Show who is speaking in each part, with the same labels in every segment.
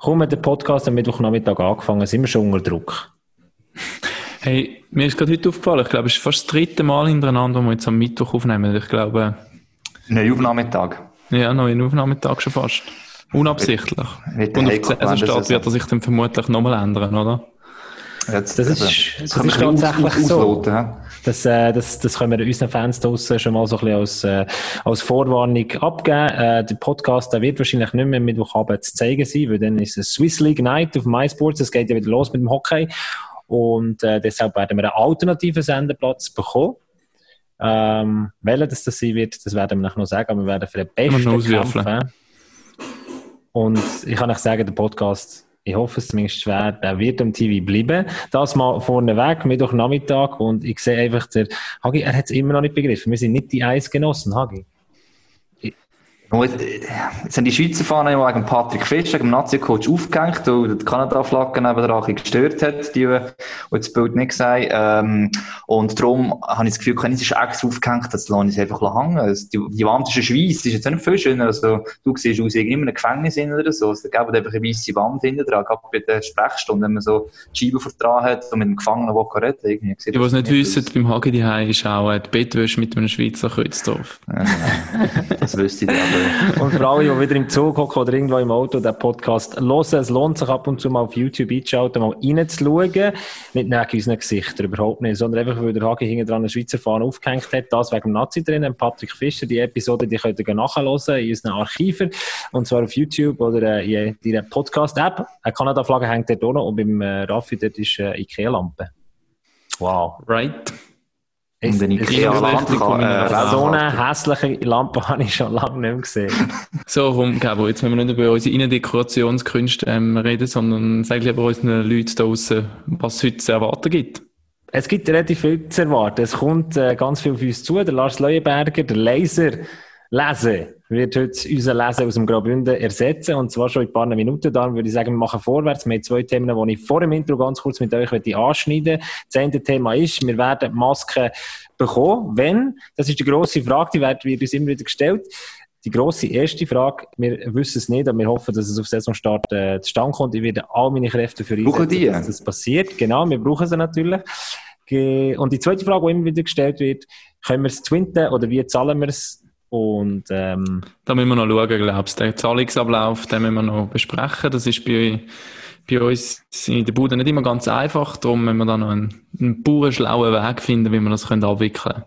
Speaker 1: kaum hat der Podcast am Mittwochnachmittag angefangen, sind wir schon unter Druck.
Speaker 2: Hey, mir ist gerade heute aufgefallen, ich glaube, es ist fast das dritte Mal hintereinander, wo wir jetzt am Mittwoch aufnehmen. Ich glaube...
Speaker 3: Neuer Aufnahmetag.
Speaker 2: Ja, neuen Aufnahmetag schon fast. Unabsichtlich.
Speaker 3: Mit
Speaker 2: Und auf die Saisonstart wird er sich dann vermutlich nochmal ändern, oder?
Speaker 3: Jetzt,
Speaker 1: Das ist-
Speaker 3: eben,
Speaker 1: das ist tatsächlich
Speaker 3: aus-
Speaker 1: so.
Speaker 3: ausloten?
Speaker 1: Das, äh, das, das können wir unseren Fans draussen schon mal so ein bisschen als, äh, als Vorwarnung abgeben. Äh, der Podcast der wird wahrscheinlich nicht mehr Mittwochabend zu zeigen sein, weil dann ist es Swiss League Night auf MySports. Es geht ja wieder los mit dem Hockey. Und äh, deshalb werden wir einen alternativen Sendeplatz bekommen. Ähm, welcher das, das sein wird, das werden wir nachher noch sagen, aber wir werden für den besten kämpfen. Und ich kann euch sagen, der Podcast, ich hoffe es zumindest schwer, der wird am TV bleiben. Das mal vorneweg, Mittwochnachmittag. Und ich sehe einfach, der Hagi, er hat es immer noch nicht begriffen. Wir sind nicht die Eisgenossen, Hagi.
Speaker 3: Und Jetzt äh, jetzt haben die Schweizer Fahnen ja wegen Patrick Fischer, dem Nazi-Coach, aufgehängt, weil die Kanada-Flagge neben der ein bisschen gestört hat, die, die das Bild nicht sehen. Ähm, und darum habe ich das Gefühl, keiner ist extra aufgehängt, das lasse ich es einfach hangen. Also die, die Wand ist ein Schweiss, ist jetzt nicht viel schöner. Also, du siehst aus wie in einem Gefängnis oder so. Also, da gibt einfach eine weisse Wand hinten dran, gerade bei der Sprechstunde, wenn man so die Scheibe vertragen hat und mit dem Gefangenen, der reden irgendwie. sieht
Speaker 2: es
Speaker 3: das
Speaker 2: nicht wissen, beim Hagi die ist auch äh, die Bettwäsche mit einem Schweizer Kreuz drauf.
Speaker 3: Ja, das wüsste ich aber.
Speaker 1: Und für alle, die wieder im Zug hocken oder irgendwo im Auto den Podcast hören, es lohnt sich ab und zu mal auf YouTube einzuschalten, mal reinzuschauen. Nicht wegen unseren Gesichtern, überhaupt nicht, sondern einfach, weil der Hagi hinten dran eine Schweizer Fahne aufgehängt hat. Das wegen dem Nazi drin, Patrick Fischer. Die Episode, die könnt ihr nachhören in unseren Archiven. Und zwar auf YouTube oder äh, in ihrer Podcast-App. Eine Kanada-Flagge hängt dort auch noch und beim äh, Raffi dort ist äh, Ikea-Lampe. Wow.
Speaker 2: Right?
Speaker 3: Und
Speaker 1: Es-
Speaker 3: äh,
Speaker 1: so
Speaker 3: Raum
Speaker 1: eine hässliche Lampe habe ich schon lange nicht mehr gesehen.
Speaker 2: So, komm, Gabo, jetzt müssen wir nicht über unsere Innendekorationskünste ähm, reden, sondern sag lieber unseren Leuten da draussen, was es heute zu erwarten gibt.
Speaker 1: Es gibt relativ viel zu erwarten. Es kommt äh, ganz viel auf uns zu. Der Lars Leuenberger, der Laser, Lesen, wird heute unser Lesen aus dem Graubünden ersetzen. Und zwar schon in ein paar Minuten. Darum würde ich sagen, wir machen vorwärts. Wir haben zwei Themen, die ich vor dem Intro ganz kurz mit euch anschneiden möchte. Das eine Thema ist, wir werden Masken bekommen. Wenn? Das ist die grosse Frage, die wird uns immer wieder gestellt. Die grosse erste Frage, wir wissen es nicht, aber wir hoffen, dass es auf Saisonstart äh, zustande kommt. Ich werde all meine Kräfte für einsetzen,
Speaker 3: die?
Speaker 1: dass das passiert. Genau, wir brauchen sie natürlich. Und die zweite Frage, die immer wieder gestellt wird, können wir es twinten oder wie zahlen wir es? Und ähm,
Speaker 2: Da müssen wir noch schauen, glaubst du. Den Zahlungsablauf, den müssen wir noch besprechen. Das ist bei, bei uns in der Bude nicht immer ganz einfach. Darum müssen wir da noch einen, einen pure schlauen Weg finden, wie wir das können abwickeln können.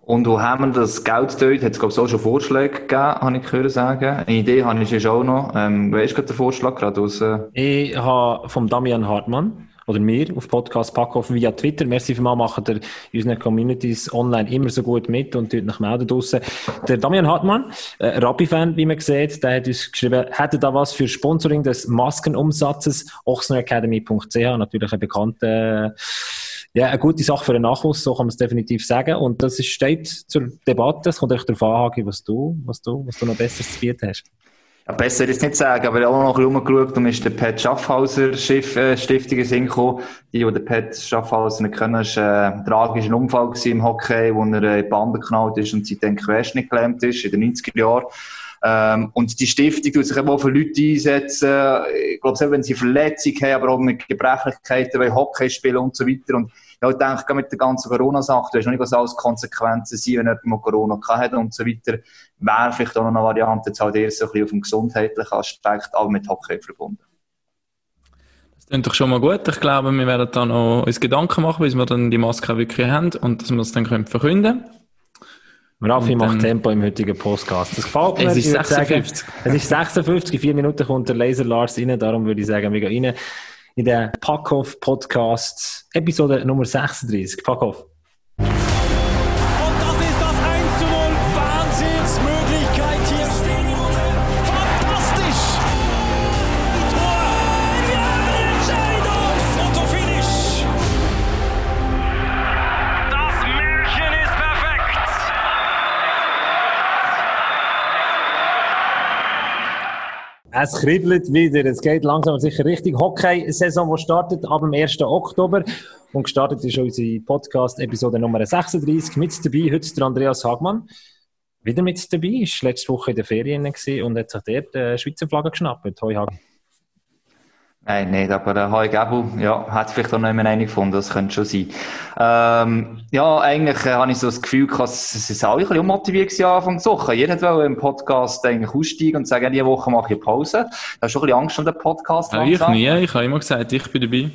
Speaker 3: Und wo haben wir das Geld dort? Hat es, glaube ich, auch schon Vorschläge gegeben, habe ich gehört sagen. Eine Idee habe ich schon auch noch. Ähm, weißt du gerade den Vorschlag gerade aus, äh,
Speaker 1: ich habe vom Damian Hartmann oder mir auf Podcast Packhoff via Twitter. Merci vielmals, machen der in unseren Communities online immer so gut mit und tut nach melden draussen. Der Damian Hartmann, äh, Rappi-Fan, wie man sieht, der hat uns geschrieben, hätte da was für Sponsoring des Maskenumsatzes, ochsneracademy.ch, natürlich ein bekannter, ja, eine gute Sache für den Nachwuchs, so kann man es definitiv sagen. Und das ist, steht zur Debatte. Es kommt euch darauf an, was du, was du, was du noch Besseres zu bieten hast.
Speaker 3: Ja, besser jetzt nicht sagen, aber ich habe auch noch ein bisschen rumgeschaut und ist der Pat Schaffhauser äh, Stiftung in Sinn gekommen. Die, die den Pat Schaffhauser nicht kennen, ist, äh, ein tragischer Unfall im Hockey, wo er äh, in die Bande geknallt ist und seitdem Querschnitt gelähmt ist, in den 90er Jahren. Ähm, und die Stiftung tut sich eben auch für Leute einsetzen, ich glaube, selbst wenn sie Verletzungen haben, aber auch mit Gebrechlichkeiten, weil Hockey spielen und so weiter. Und ja, ich denke, gerade mit der ganzen Corona-Sache, du weißt noch nicht, was alles Konsequenzen sind, wenn jemand mal Corona hat und so weiter, wäre vielleicht auch noch eine Variante, jetzt halt eher so ein bisschen auf dem gesundheitlichen Aspekt, aber mit Hockey verbunden.
Speaker 2: Das klingt doch schon mal gut. Ich glaube, wir werden dann noch uns Gedanken machen, bis wir dann die Maske auch wirklich haben und dass wir es dann können verkünden
Speaker 1: Raffi
Speaker 2: Und
Speaker 1: macht Tempo im heutigen Podcast. Das gefällt mir.
Speaker 2: Es ist
Speaker 1: Ich würde sagen,
Speaker 2: 56.
Speaker 1: Es ist 56, in vier Minuten kommt der Laser Lars rein, darum würde ich sagen, wir gehen rein in den Packhoff Podcast, Episode Nummer 36. Packhoff. Es kribbelt wieder. Es geht langsam aber sicher Richtung Hockey-Saison, die startet ab dem 1. Oktober. Und gestartet ist unsere Podcast-Episode Nummer 36. Mit dabei heute der Andreas Hagmann. Wieder mit dabei. Ist letzte Woche in der Ferien und hat sich dort die Schweizer Flagge geschnappt. Hoi Hagi.
Speaker 3: Nein, nicht, aber der Hoi Gabu, ja, hat vielleicht auch noch jemand eine gefunden, das könnte schon sein. Ähm, ja, eigentlich äh, habe ich so das Gefühl, dass es ist alle ein bisschen unmotiviert gewesen, Anfang der Woche. Jeder wollte im Podcast eigentlich aussteigen und sagen, diese Woche mache ich Pause. Da hast du schon ein bisschen Angst um den Podcast.
Speaker 2: Ja, ich nie, ich habe immer gesagt, ich bin dabei.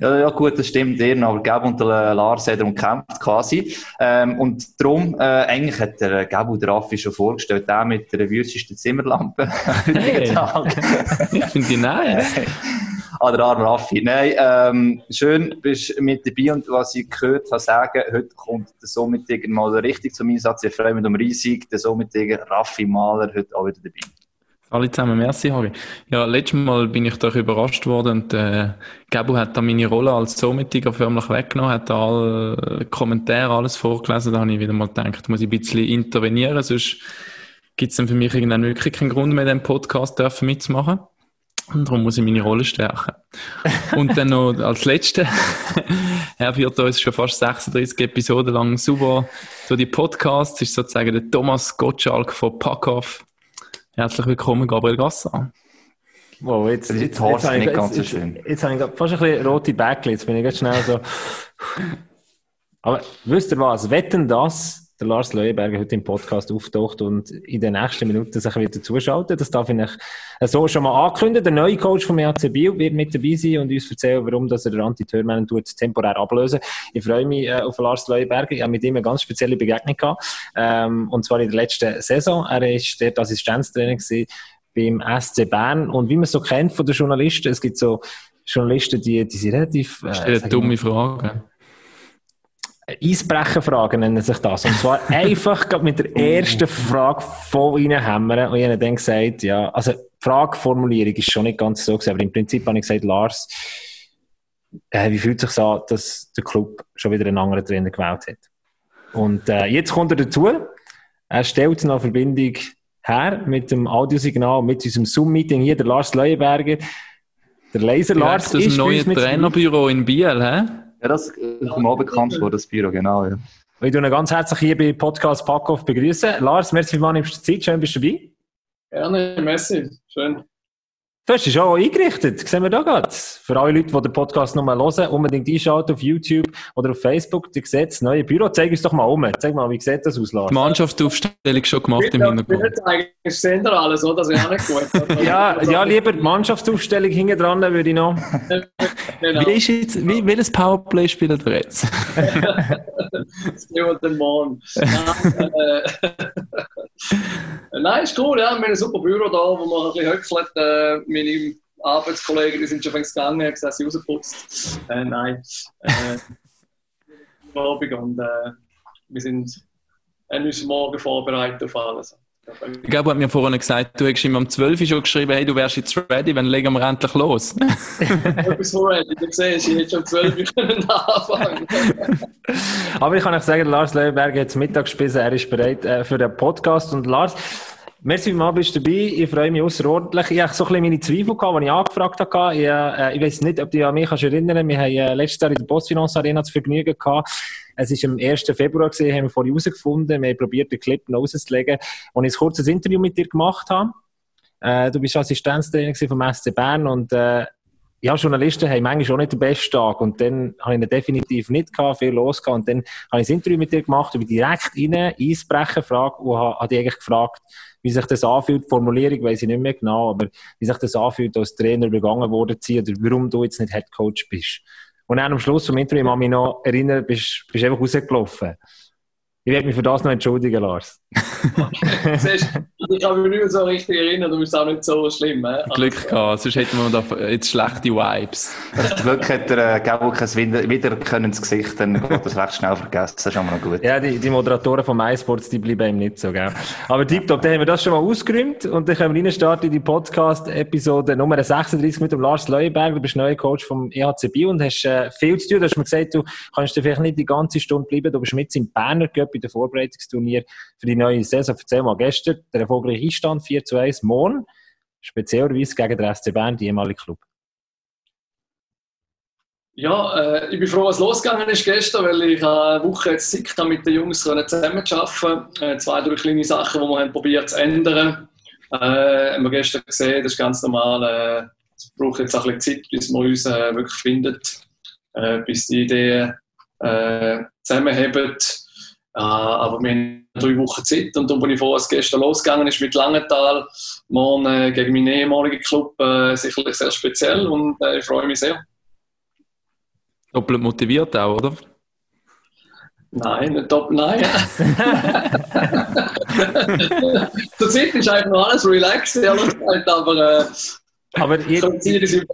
Speaker 3: Ja, ja, gut, das stimmt eher, aber Gab und der Lars hat darum gekämpft, quasi. Ähm, und darum, äh, eigentlich hat der Gab und der Raffi schon vorgestellt, der mit der wüstesten Zimmerlampe.
Speaker 2: Hey. ich finde die nice.
Speaker 3: ah, der arme Raffi. Nein, ähm, schön, bist mit dabei und was ich gehört habe sagen, heute kommt der Sommertiger mal richtig zum Einsatz. Ich freue mich um riesig, der Sommertiger Raffi Mahler heute auch wieder dabei.
Speaker 2: Alle zusammen, merci Harry. Ja, letztes Mal bin ich doch überrascht worden und äh, Gabu hat da meine Rolle als Zoometiger förmlich weggenommen, hat da alle Kommentare, alles vorgelesen, da habe ich wieder mal gedacht, muss ich ein bisschen intervenieren, sonst gibt es dann für mich irgendwann wirklich keinen Grund mehr, den Podcast dürfen mitzumachen. Und darum muss ich meine Rolle stärken. Und dann noch als Letzte, er führt uns schon fast 36 Episoden lang super durch die Podcasts, ist sozusagen der Thomas Gottschalk von Packoff. Herzlich willkommen, Gabriel Gassan.
Speaker 1: Wow, jetzt, jetzt,
Speaker 3: die
Speaker 1: jetzt,
Speaker 3: Horst
Speaker 1: habe ich,
Speaker 3: nicht ganz
Speaker 1: jetzt,
Speaker 3: so schön.
Speaker 1: jetzt, jetzt habe ich fast ein bisschen rote Bäckchen, jetzt bin ich ganz schnell so. Aber wisst ihr was? Wetten das? Der Lars Leuenberger heute im Podcast auftaucht und in den nächsten Minuten sich wieder zuschaltet. Das darf ich so schon mal ankündigen. Der neue Coach vom EHC Biel wird mit dabei sein und uns erzählen, warum dass er den Anti-Törmann temporär ablösen. Ich freue mich äh, auf Lars Leuenberger. Ich habe mit ihm eine ganz spezielle Begegnung gehabt. Ähm, und zwar in der letzten Saison. Er ist dort Assistenztrainer gewesen beim SC Bern. Und wie man es so kennt von den Journalisten, es gibt so Journalisten, die, die sind relativ, äh,
Speaker 2: Stell
Speaker 1: sag
Speaker 2: eine dumme Frage.
Speaker 1: Eisbrecherfragen nennen sich das. Und zwar einfach mit der ersten Frage voll reinhämmern. Und ich habe dann gesagt, ja, also die Frageformulierung ist schon nicht ganz so gewesen, aber im Prinzip habe ich gesagt, Lars, äh, wie fühlt es sich an, dass der Club schon wieder einen anderen Trainer gewählt hat? Und äh, jetzt kommt er dazu. Er stellt noch eine Verbindung her mit dem Audiosignal, mit unserem Zoom-Meeting hier, der Lars Leuenberger. Der Laser Lars
Speaker 2: Direkt aus
Speaker 1: ist mit dabei.
Speaker 2: Trainerbüro in Biel, hä?
Speaker 3: Ja, das ist mir auch bekannt vor, das Büro, genau, ja.
Speaker 1: Ich ihn ganz herzlich hier bei Podcast Packoff begrüßen. Lars, merci vielmals, nimmst du Zeit, schön bist du dabei.
Speaker 4: Gerne, Messi. Schön.
Speaker 1: Du hast dich schon eingerichtet, sehen wir da gerade. Für alle Leute, die den Podcast noch mal hören, unbedingt einschalten auf YouTube oder auf Facebook. Du siehst das neue Büro. Zeig uns doch mal um. Zeig mal, wie sieht das aus, Lars?
Speaker 2: Die Mannschaftsaufstellung schon gemacht im Hintergrund.
Speaker 4: Eigentlich sehen ihr alles, oder? Das ist auch nicht gut.
Speaker 1: Ja, ja, lieber die Mannschaftsaufstellung hinten dran würde ich noch.
Speaker 4: genau.
Speaker 2: Wie ist jetzt, wie, welches Powerplay spielt er jetzt?
Speaker 4: Das gehen wir den morgen. Nein, äh, Nein, ist cool, ja. Wir haben ein super Büro da, wo man ein bisschen höckelt. Äh, meine Arbeitskollegen, die sind schon fängst gegangen, haben gesagt, sie rausgeputzt. Äh, nein. Äh, Abend und äh, wir sind haben uns morgen vorbereitet auf alles.
Speaker 2: Ich glaube, hat mir vorhin gesagt, du hast ihm um 12 Uhr schon geschrieben, hey, du wärst jetzt ready, wann legen wir endlich los?
Speaker 4: Etwas vorbereitet. Du siehst, ich hätte schon 12 Uhr können anfangen
Speaker 1: Aber ich kann euch sagen, Lars Leuenberger hat jetzt Mittag gespissen, er ist bereit äh, für den Podcast. Und Lars, merci mal bist du dabei, ich freue mich außerordentlich. Ich hatte so ein bisschen meine Zweifel, gehabt, die ich angefragt habe. Ich, äh, ich weiß nicht, ob du dich an mich kannst erinnern Wir haben äh, letztes Jahr in der Postfinance Arena das Vergnügen gehabt. Es war am 1. Februar, gewesen, haben wir vorhin herausgefunden. Wir haben probiert, den Clip noch rauszulegen. Und ich ein kurzes Interview mit dir gemacht habe. Äh, du bist Assistenztrainer vom SC Bern und äh, ja, Journalisten haben manchmal auch nicht den besten Tag und dann habe ich ihn definitiv nicht gehabt, viel los gehabt und dann habe ich ein Interview mit dir gemacht und bin direkt rein, Eisbrechen Frage und habe, habe dich eigentlich gefragt, wie sich das anfühlt, die Formulierung weiß ich nicht mehr genau, aber wie sich das anfühlt, als Trainer übergangen worden zu sein oder warum du jetzt nicht Head Coach bist. Und dann am Schluss vom Interview, ich mich noch erinnern, bist bist einfach rausgelaufen. Ich werde mich für das noch entschuldigen, Lars.
Speaker 4: Siehst, ich kann mich nicht mehr so richtig erinnern, du bist auch nicht so schlimm. He?
Speaker 2: Glück gehabt, sonst hätten wir da jetzt schlechte Vibes.
Speaker 3: Das Glück hat der äh, Gabo kein Wider- Wiedererkennendes Gesicht, dann geht das recht schnell vergessen, das ist schon mal noch gut.
Speaker 1: Ja, die, die Moderatoren von MySports, die bleiben ihm nicht so, gell? Aber tipptopp, dann haben wir das schon mal ausgeräumt und dann können wir reinstarten in die Podcast-Episode Nummer 36 mit dem Lars Leuenberg. Du bist neuer Coach vom EHC Bio und hast äh, viel zu tun. Du hast mir gesagt, du kannst dir vielleicht nicht die ganze Stunde bleiben. Du bist mit im Berner Cup in der Vorbereitungsturnier für die neue Saison. Erzähl mal, gestern der erfolgreiche Einstand 4 zu 1, morgen speziellerweise gegen den SC Bern, die ehemalige Club.
Speaker 4: Ja, äh, ich bin froh, was losgegangen ist gestern, weil ich eine Woche jetzt Zeit hatte, mit den Jungs zusammenzuarbeiten. Äh, zwei, drei kleine Sachen, die wir haben probiert zu ändern. Äh, haben wir gestern gesehen, das ist ganz normal. Äh, es braucht jetzt auch ein bisschen Zeit, bis man uns äh, wirklich findet, äh, bis die Ideen äh, zusammenheben. Äh, aber wir haben drei Wochen Zeit und dann bin ich froh, als gestern losgegangen ist mit Langenthal, morgen äh, gegen meinen ehemaligen Club, äh, sicherlich sehr speziell und äh, ich freue mich sehr.
Speaker 2: Doppelt motiviert auch, oder?
Speaker 4: Nein, nicht doppelt, nein. Zurzeit ist einfach noch alles relaxed, ehrlich gesagt, aber äh,
Speaker 1: Aber
Speaker 4: ich ich noch ein bisschen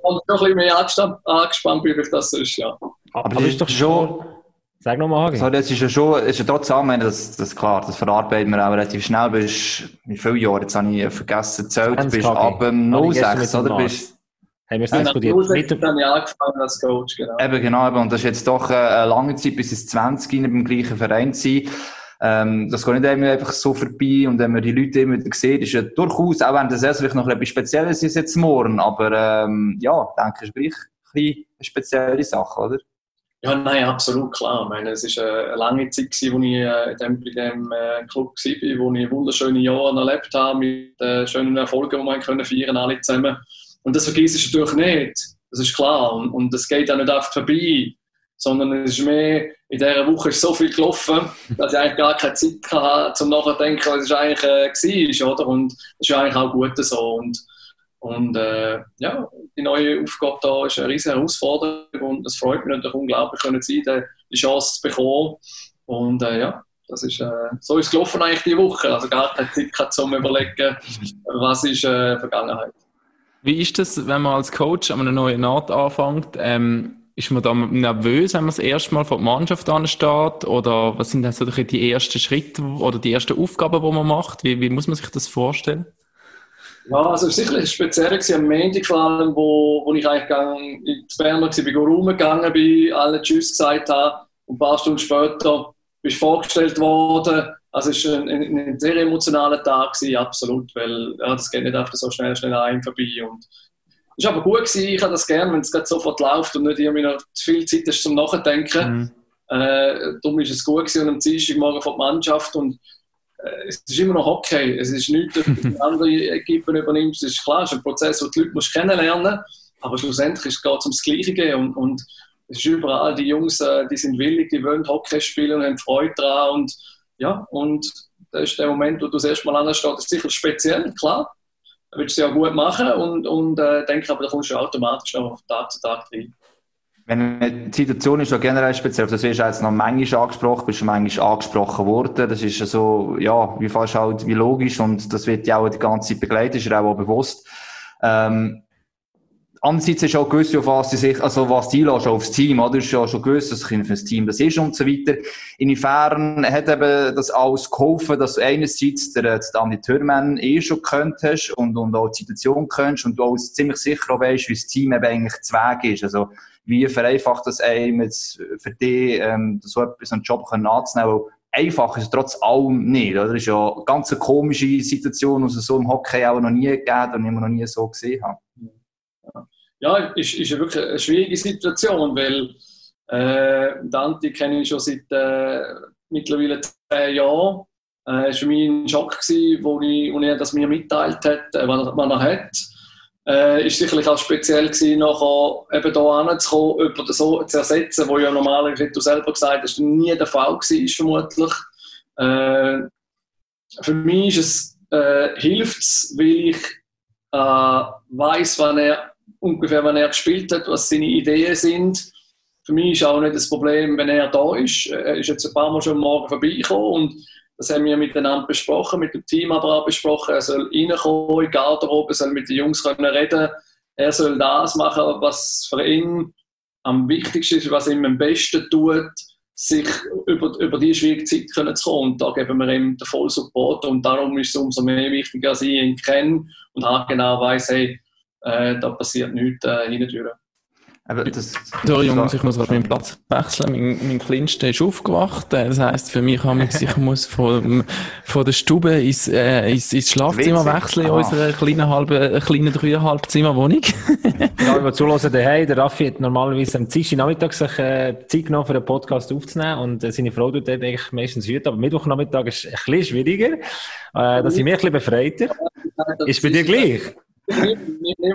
Speaker 4: mehr angespannt, angespannt bin, wie das so ist, ja.
Speaker 1: aber ist doch schon... Sag nochmal, Hagi.
Speaker 3: So, das ist ja schon, ist ja trotzdem, ich meine, das, das klar, das verarbeiten wir auch relativ schnell. Bist, wie viele Jahre, jetzt habe ich vergessen, zählt, bist
Speaker 1: 20
Speaker 3: ab dem
Speaker 1: Habe ich gestern
Speaker 3: 06,
Speaker 1: mit dem
Speaker 3: oder? Bist,
Speaker 1: Haben wir es diskutiert. Mit der,
Speaker 4: habe ich angefangen als Coach, genau.
Speaker 3: eben, genau, eben. Und das ist jetzt doch äh, eine lange Zeit, bis ins 20 rein beim gleichen Verein sein. Ähm, das geht nicht immer einfach so vorbei. Und wenn man die Leute immer wieder sieht, ist ja durchaus, auch wenn das erst vielleicht noch etwas Spezielles ist jetzt morgen, aber, ähm, ja, ich denke, es ist gleich ein bisschen eine spezielle Sache, oder?
Speaker 4: Ja, nein, absolut klar. Ich meine, es war eine lange Zeit, wo ich äh, in dem, in dem äh, Club war, wo ich wunderschöne Jahre erlebt habe, mit äh, schönen Erfolgen, die wir können feiern alle zusammen. Und das vergisst ich natürlich nicht. Das ist klar. Und, das geht auch nicht einfach vorbei. Sondern es ist mehr, in dieser Woche ist so viel gelaufen, dass ich eigentlich gar keine Zeit hatte, um nachzudenken, was es eigentlich war. Oder? Und das ist eigentlich auch gut so. Und, und äh, ja, die neue Aufgabe da ist eine riesige Herausforderung und es freut mich natürlich unglaublich, können Sie die Chance zu bekommen. Und äh, ja, das ist, äh, so ist es gelaufen eigentlich die Woche. Also gar keine Zeit gehabt, überlegen, was ist äh, Vergangenheit.
Speaker 2: Wie ist das, wenn man als Coach an einer neuen Art anfängt? Ähm, ist man da nervös, wenn man das erste Mal vor der Mannschaft ansteht? Oder was sind dann die ersten Schritte oder die ersten Aufgaben, die man macht? Wie, wie muss man sich das vorstellen?
Speaker 4: Ja, also es war sicherlich speziell gewesen, am Montag vor allem, wo, wo ich eigentlich gang, in Bern war, bin rumgegangen bin, allen Tschüss gesagt habe und ein paar Stunden später bist vorgestellt worden. Also es war ein, ein, ein sehr emotionaler Tag, gewesen, absolut, weil ja, das geht nicht einfach so schnell, schnell ein vorbei. Und es war aber gut, gewesen, ich habe das gerne, wenn es gerade sofort läuft und nicht irgendwie noch zu viel Zeit ist zum Nachdenken.
Speaker 2: Mhm.
Speaker 4: Äh, darum ist es gut gewesen und am Dienstagmorgen von der Mannschaft und es ist immer noch Hockey. Es ist nichts, dass du andere Equipen übernimmst. Es ist klar, es ist ein Prozess, wo die Leute musst kennenlernen aber schlussendlich geht es ums Gleiche und, und es ist überall, die Jungs, äh, die sind willig, die wollen Hockey spielen und haben Freude daran und ja, und das ist der Moment, wo du das erste Mal anstehst, das ist sicher speziell, klar. Da willst du es ja gut machen und, und äh, denke aber, da kommst du automatisch noch von Tag zu Tag rein.
Speaker 3: Wenn die Situation ist ja generell speziell, das wirst du jetzt noch manchmal angesprochen, bist schon manchmal angesprochen worden, das ist ja so, ja, wie fast halt, wie logisch und das wird ja auch die ganze Zeit begleitet, ist ja auch bewusst. Ähm, andererseits ist auch gewusst, auf was sie sich, also was die einlässt, aufs Team, oder? Ist ja schon gewusst, dass für das Team das ist und so weiter. Inwiefern hat eben das alles geholfen, dass du einerseits der, der Andi Thürmann eh schon könntest und, und auch die Situation könntest und du auch ziemlich sicher auch weißt, wie das Team eben eigentlich zu Weg ist. Also, wie vereinfacht das einem jetzt für dich, ähm, so etwas, einen Job anzunehmen? Einfach ist es trotz allem nicht, oder? Das ist ja eine ganz komische Situation, die es so im Hockey auch noch nie gegeben und ich noch nie so gesehen habe.
Speaker 4: Ja, ist, ist wirklich eine schwierige Situation, weil äh, Dante kenne ich schon seit äh, mittlerweile zehn Jahren. Äh, es war für mich ein Schock, wo, ich, er das mir mitteilt hat, äh, was, was er hat. Äh, ist sicherlich auch speziell gewesen, nachher eben hier anzukommen, jemanden so zu ersetzen, wo ja normalerweise, wie du selber gesagt hast, nie der Fall war, vermutlich. Äh, für mich ist es, äh, hilft es, weil ich äh, weiß, wann er ungefähr, wann er gespielt hat, was seine Ideen sind. Für mich ist auch nicht das Problem, wenn er da ist. Er ist jetzt ein paar Mal schon morgen vorbeigekommen und das haben wir miteinander besprochen, mit dem Team aber auch besprochen. Er soll reinkommen in die Garderobe, soll mit den Jungs können reden. Er soll das machen, was für ihn am wichtigsten ist, was ihm am besten tut, sich über, über diese schwierige Zeit können zu kommen. Und da geben wir ihm den vollen Support. Und darum ist es umso mehr wichtig, dass ich ihn kenne und auch genau weiß, hey, äh, da passiert nichts äh, hinten
Speaker 3: Aber das,
Speaker 2: Sorry, Jungs, ich muss gerade meinen Platz wechseln. Mein, mein Kleinster ist aufgewacht. Äh, Das heisst, für mich habe ich, ich muss von, von der Stube ins, äh, ins, ins Schlafzimmer wechseln in
Speaker 3: Ah.
Speaker 2: unserer kleinen, halben, äh, kleinen dreieinhalb Zimmer Wohnung.
Speaker 1: Ja, die zuhören daheim, der Raffi hat normalerweise am Dienstag Nachmittag sich äh, Zeit genommen, für den Podcast aufzunehmen und äh, seine Frau tut dort eigentlich meistens heute, aber Mittwochnachmittag ist ein bisschen schwieriger. Äh, da sind wir ein bisschen befreiter. Ist bei dir gleich?
Speaker 4: Nein,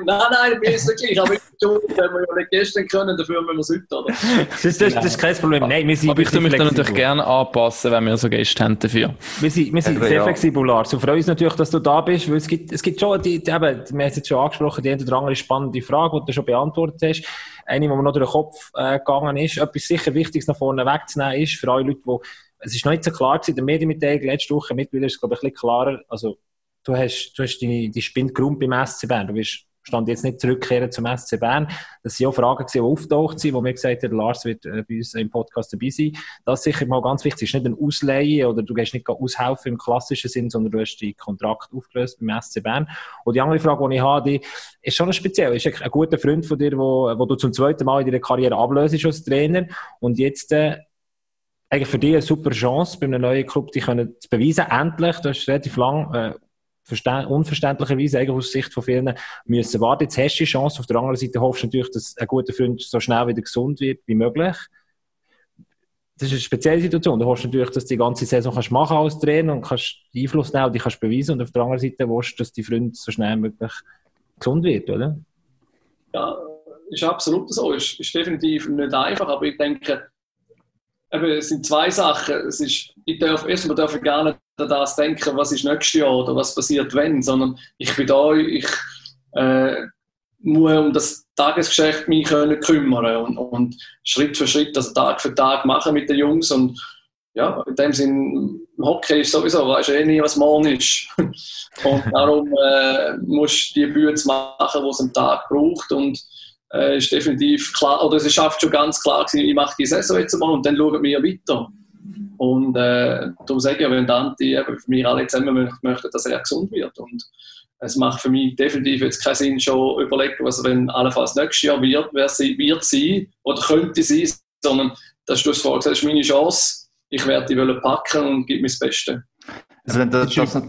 Speaker 4: nein, ich bin es nicht gleich. Aber ich tue, wenn wir ja nicht gestern können, dafür müssen wir es heute, oder?
Speaker 1: Das ist, das, das ist kein Problem. Nein, wir sind
Speaker 2: Aber ich tue mich dann
Speaker 1: flexibel.
Speaker 2: natürlich gerne anpassen, wenn wir so Gäste haben dafür.
Speaker 1: Wir sind, wir sind
Speaker 3: Eben,
Speaker 1: sehr
Speaker 3: ja.
Speaker 1: flexibel, Lars. Und freuen uns natürlich, dass du da bist, weil es gibt, es gibt schon, die, die, eben, wir haben es jetzt schon angesprochen, die eine oder andere spannende Frage, die du schon beantwortet hast. Eine, die mir noch durch den Kopf äh, gegangen ist. Etwas sicher Wichtiges nach vorne wegzunehmen ist, für alle Leute, die, es ist noch nicht so klar gewesen, der Medienmitteilung letzte Woche, mittlerweile ist es, glaube ich, ein bisschen klarer, also, du hast, du hast die Spind geräumt beim SC Bern. Du wirst, stand jetzt nicht zurückkehren zum SC Bern. Das sind auch Fragen die auftaucht sind, wo mir gesagt hat, Lars wird äh, bei uns im Podcast dabei sein. Das ist sicher mal ganz wichtig. Es ist nicht ein Ausleihen oder du gehst nicht aushelfen im klassischen Sinn, sondern du hast den Kontrakt aufgelöst beim SC Bern. Und die andere Frage, die ich habe, die ist schon speziell. Ist ein guter Freund von dir, wo, wo du zum zweiten Mal in deiner Karriere ablöst als Trainer und jetzt äh, eigentlich für dich eine super Chance, bei einem neuen Club die können zu beweisen, endlich, du hast relativ lang äh, unverständlicherweise eigentlich aus Sicht von vielen müssen warten. Jetzt hast du die Chance. Auf der anderen Seite hoffst du natürlich, dass ein guter Freund so schnell wieder gesund wird wie möglich. Das ist eine spezielle Situation. Du hoffst natürlich, dass du die ganze Saison kannst machen als Trainer und kannst Einfluss nehmen und die kannst beweisen. Und auf der anderen Seite willst du, dass die Freund so schnell wie möglich gesund wird, oder?
Speaker 4: Ja, ist absolut so. Ist, ist definitiv nicht einfach, aber ich denke, eben, es sind zwei Sachen. Es ist, ich darf, erstmal darf ich gar nicht an das denken, was ist nächstes Jahr oder was passiert wenn, sondern ich bin da, ich äh, muss um das Tagesgeschäft mich können kümmern und, und Schritt für Schritt, also Tag für Tag machen mit den Jungs und ja, in dem Sinn, Hockey ist sowieso, weißt du eh nie, was morgen ist. und darum äh, musst du die Bühne machen, die es am Tag braucht und äh, ist definitiv klar, oder es ist oft schon ganz klar gewesen, ich mache die Saison jetzt mal und dann schauen wir weiter. Und äh, darum sage ich, ja, wenn Dante eben für mich alle zusammen möchten, dass er gesund wird. Und es macht für mich definitiv jetzt keinen Sinn, schon überlegen, was wenn allenfalls nächstes Jahr wird, wer sie wird sein oder könnte sein, sondern das ist, vorhin gesagt, das ist meine Chance. Ich werde die wollen packen und gebe mir das Beste.
Speaker 3: Also wenn das, das.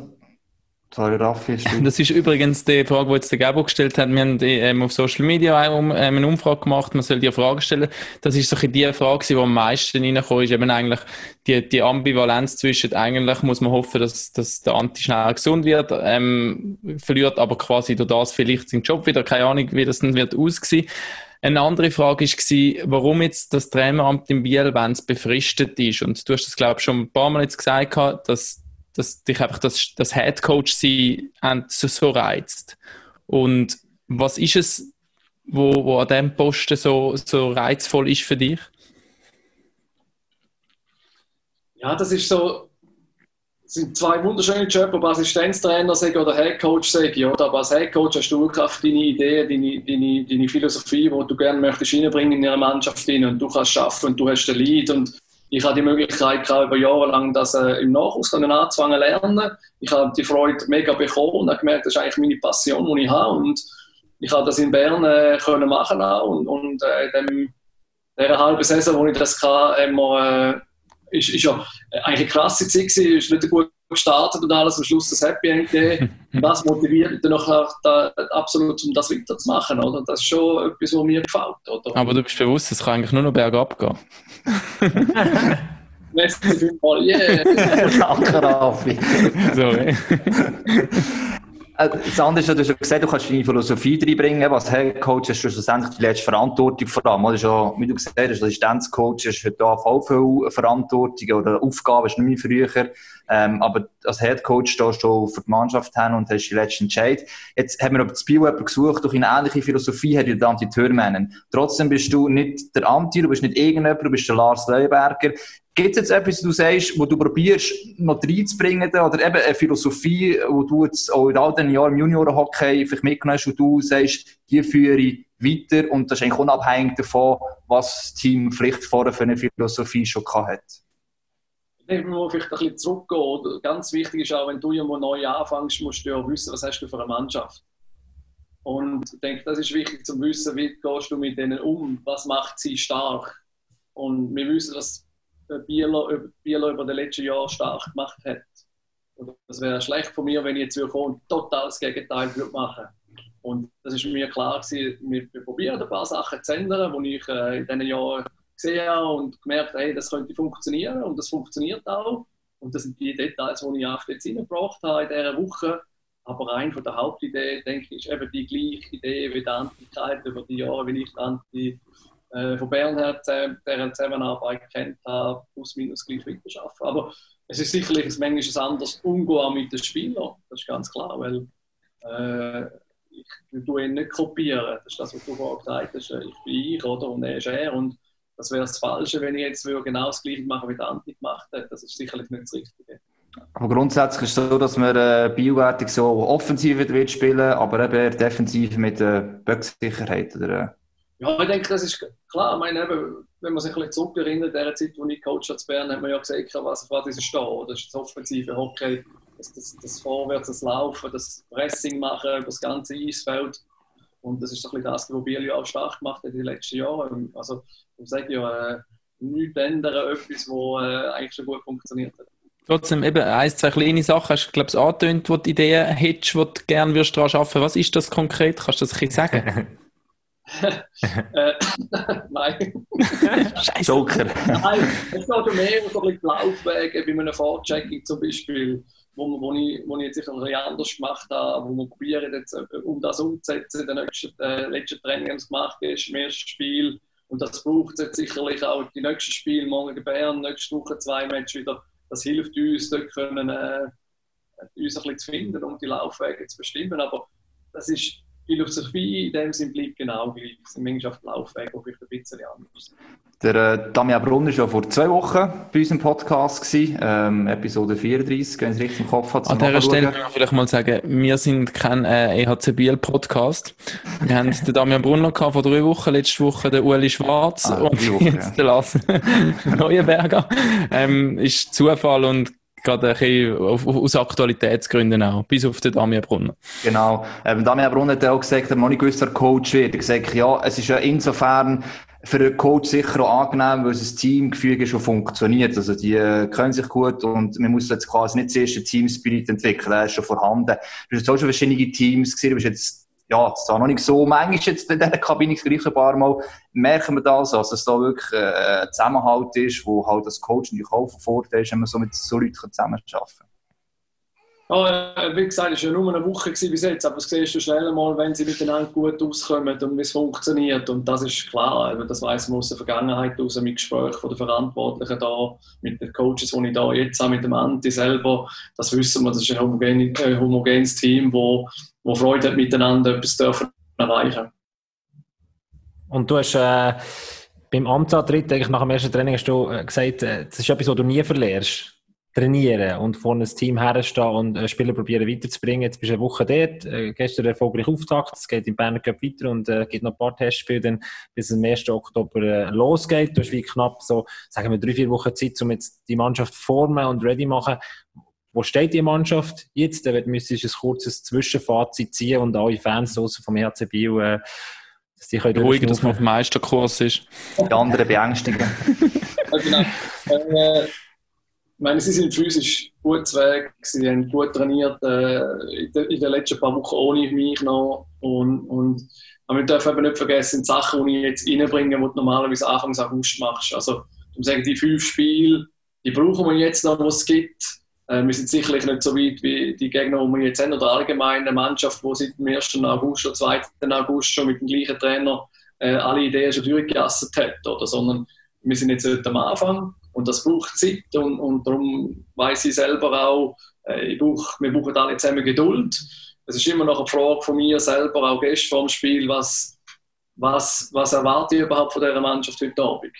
Speaker 3: Sorry, Raffi.
Speaker 2: Das ist übrigens die Frage, die jetzt der Gabo gestellt hat. Wir haben die, ähm, auf Social Media auch um, ähm, eine Umfrage gemacht, man soll dir Fragen stellen. Das ist so die Frage, die am meisten reingekommen ist, eben eigentlich die, die Ambivalenz zwischen, eigentlich muss man hoffen, dass, dass der Anti schnell gesund wird, ähm, verliert aber quasi durch das vielleicht seinen Job wieder, keine Ahnung, wie das dann wird aussehen. Eine andere Frage war, warum jetzt das Traineramt in Biel, wenn es befristet ist. Und du hast das, glaube ich, schon ein paar Mal jetzt gesagt, dass, dass dich einfach das, das Headcoach sein so, so reizt. Und was ist es, wo, wo an diesem Posten so, so reizvoll ist für dich?
Speaker 4: Ja, das ist so, das sind zwei wunderschöne Jobs, ob Assistenztrainer sage oder Headcoach sage. Oder? Aber als Headcoach hast du Kraft, deine Ideen, deine, deine, deine Philosophie, die du gerne möchtest reinbringen in eine Mannschaft rein. und du kannst schaffen und du hast den Lead und ich habe die Möglichkeit gehabt, über Jahre lang das äh, im Nachhaus anzufangen lernen. Ich habe die Freude mega bekommen und habe gemerkt, das ist eigentlich meine Passion, die ich habe und ich habe das in Bern äh, können machen auch. und, und äh, dem, der halben Saison, wo ich das hatte, wir, äh, ist, ist ja eigentlich eine krasse Zeit gewesen, ist nicht gut gestartet und alles, am Schluss das Happy End gegeben. Das motiviert mich dann nachher da, absolut, um das weiterzumachen, oder? Das ist schon etwas, was mir gefällt, oder?
Speaker 2: Aber du bist bewusst, es kann eigentlich nur noch bergab gehen.
Speaker 4: Merci vielmals, yeah!
Speaker 3: Danke, Raffi.
Speaker 2: Sorry.
Speaker 3: Äh, Das andere ist, du hast ja gesagt, du kannst deine Philosophie reinbringen. Was Headcoach hast du schlussendlich die letzte Verantwortung vor allem. Oder? Wie du gesagt hast, Assistenzcoach hast du da voll viel Verantwortung oder Aufgaben, ist nicht mehr früher. Ähm, aber als Headcoach stehst du für die Mannschaft hin und hast die letzte Entscheid. Jetzt haben wir aber das Bio gesucht, durch eine ähnliche Philosophie hat der Anti Türmänen. Trotzdem bist du nicht der Anti, du bist nicht irgendjemand, du bist der Lars Leuenberger. Gibt es jetzt etwas, du sagst, wo du probierst, noch reinzubringen, oder eben eine Philosophie, wo du jetzt auch in all den Jahren im Juniorenhockey vielleicht mitgenommen hast, wo du sagst, die führe ich weiter und das ist eigentlich unabhängig davon, was das Team vielleicht vorher für eine Philosophie schon hat?
Speaker 4: Ich muss vielleicht ein bisschen zurückgehen. Ganz wichtig ist auch, wenn du irgendwo neu anfängst, musst du ja wissen, was hast du für eine Mannschaft. Und ich denke, das ist wichtig zu wissen, wie gehst du mit denen um, was macht sie stark. Und wir wissen, dass Bieler, über die letzten Jahre stark gemacht hat. Das wäre schlecht von mir, wenn ich jetzt würde und total das Gegenteil würde machen Und das ist mir klar gewesen, wir, probieren ein paar Sachen zu ändern, die ich äh, in diesen Jahren gesehen habe und gemerkt habe, das könnte funktionieren und das funktioniert auch. Und das sind die Details, die ich auch jetzt reingebracht habe in dieser Woche. Aber rein von der Hauptidee, denke ich, ist eben die gleiche Idee wie die Antigkeit über die Jahre, wie ich die äh, von Bern her deren Zusammenarbeit kennt habe, plus minus gleich weiterarbeiten. Aber es ist sicherlich ein manchmal ein anderes Umgehen mit den Spielern, das ist ganz klar, weil äh, ich, tue ihn nicht kopieren, das ist das, was du vorhin gesagt hast, ich bin ich oder, und er ist er und das wäre das Falsche, wenn ich jetzt genau das Gleiche machen wie der Anti gemacht hat, das ist sicherlich nicht das Richtige.
Speaker 3: Aber grundsätzlich ist es so, dass man äh, Biowertung so offensiv wird spielen, aber eben defensiv mit äh, Böcksicherheit. Oder, äh?
Speaker 4: Ja, ich denke, das ist klar. Ich meine, eben, wenn man sich ein bisschen zurückerinnert, in der Zeit, wo ich Coach zu Bern, hat man ja gesagt, was auf was ist stehen. Das ist das offensive Hockey, das, das, das Vorwärts, das Laufen, das Pressing machen über das ganze Eisfeld. Und das ist ein bisschen das, was Biel auch stark gemacht hat in den letzten Jahren. Also, ich sage ja, äh, nichts ändern, etwas, was äh, eigentlich schon gut funktioniert hat.
Speaker 2: Trotzdem eben ein, zwei kleine Sachen hast du, glaube ich, angetönt, wo du Ideen hättest, die du gerne würdest daran arbeiten Was ist das konkret? Kannst du das ein bisschen sagen?
Speaker 4: äh, nein.
Speaker 3: Scheiße. Joker.
Speaker 4: Nein, es geht um mehr so ein Laufwege, bei einem Fahrchecking zum Beispiel, wo, wo, ich, wo ich jetzt sicher ein bisschen anders gemacht habe, wo wir probieren, jetzt, äh, um das umzusetzen, in den nächsten, äh, letzten Training, das gemacht ist, im ersten Spiel. Und das braucht jetzt sicherlich auch die nächsten Spiele, morgen in Bern, nächste Woche zwei Matches wieder das hilft uns, dort können, äh, uns ein bisschen zu finden und die Laufwege zu bestimmen. Aber das ist Philosophie in dem Sinne bleibt genau gleich. Es sind manchmal auf Laufwege, die vielleicht ein bisschen anders
Speaker 3: Der äh, Damian Brunner war ja vor zwei Wochen bei uns im Podcast, gewesen, ähm, Episode 34, wenn ich es richtig im Kopf habe.
Speaker 2: An dieser Stelle kann ich vielleicht mal sagen, wir sind kein äh, EHC Biel Podcast. Wir haben den Damian Brunner gehabt vor drei Wochen, letzte Woche den Ueli Schwarz ah, und Woche, jetzt ja. den Lars Neuenberger. Ähm, ist Zufall und gerade ein bisschen aus Aktualitätsgründen auch, bis auf den Damian Brunner.
Speaker 3: Genau. Ähm, Damian Brunner hat auch gesagt, er noch nicht gewusst, dass er Coach wird. Er hat gesagt, ja, es ist ja insofern für einen Coach sicher auch angenehm, weil ein Teamgefüge schon funktioniert. Also die äh, können sich gut und man muss jetzt quasi nicht zuerst einen Teamspirit entwickeln, der ist schon vorhanden. Du hast jetzt auch schon verschiedene Teams gesehen, du bist jetzt ja, ist noch nicht so. Manchmal jetzt in dieser Kabine gleich ein paar Mal merken wir das, dass es da wirklich äh, ein Zusammenhalt ist, wo halt das Coach natürlich auch von Vorteil ist, wenn man so mit so Leuten zusammenarbeiten kann.
Speaker 4: Oh, wie gesagt, es war ja nur eine Woche bis jetzt, aber das siehst du schnell mal, wenn sie miteinander gut auskommen und wie es funktioniert. Und das ist klar, das weiß man aus der Vergangenheit, aus mit Gesprächen den Verantwortlichen da, mit den Coaches, die ich da jetzt habe, mit dem Anti selber. Das wissen wir, das ist ein homogenes, äh, homogenes Team, wo, wo Freude hat, miteinander etwas dürfen erreichen.
Speaker 1: Und du hast äh, beim Amtsantritt, eigentlich nach dem ersten Training, hast du äh, gesagt, äh, das ist etwas, was du nie verlierst trainieren und vor ein Team herstehen und äh, Spieler probieren weiterzubringen. Jetzt bist du eine Woche dort, gestern erfolgreich Auftakt, es geht im Berner Cup weiter und äh, gibt noch ein paar Testspiele, dann, bis es am 1. Oktober losgeht. Du hast wie knapp so, sagen wir, drei, vier Wochen Zeit, um jetzt die Mannschaft formen und ready machen. Wo steht die Mannschaft jetzt? Da müsstest du ein kurzes Zwischenfazit ziehen und alle Fans draussen vom HC Bio äh,
Speaker 2: dass die können ruhig, dass man auf dem Meisterkurs ist.
Speaker 3: Die anderen beängstigen.
Speaker 4: genau. Äh, ich meine, sie sind physisch gut weg, sie haben gut trainiert äh, in, den, in, den, letzten paar Wochen ohne mich noch. Und, und aber wir dürfen eben nicht vergessen, die Sachen, die ich jetzt reinbringe, die du normalerweise Anfang August machst. Also, um sagen, die fünf Spiele, die brauchen wir jetzt noch, was es gibt. Äh, wir sind sicherlich nicht so weit wie die Gegner, die wir jetzt haben, oder allgemein eine Mannschaft, die seit dem 1. August oder 2. August schon mit dem gleichen Trainer äh, alle Ideen schon durchgejasset hat, oder? sondern wir sind jetzt am Anfang und das braucht Zeit und, und darum weiß ich selber auch, äh, ich brauch, wir brauchen alle zusammen Geduld. Es ist immer noch eine Frage von mir selber, auch gestern vor dem Spiel, was, was, was erwarte ich überhaupt von dieser Mannschaft heute Abend?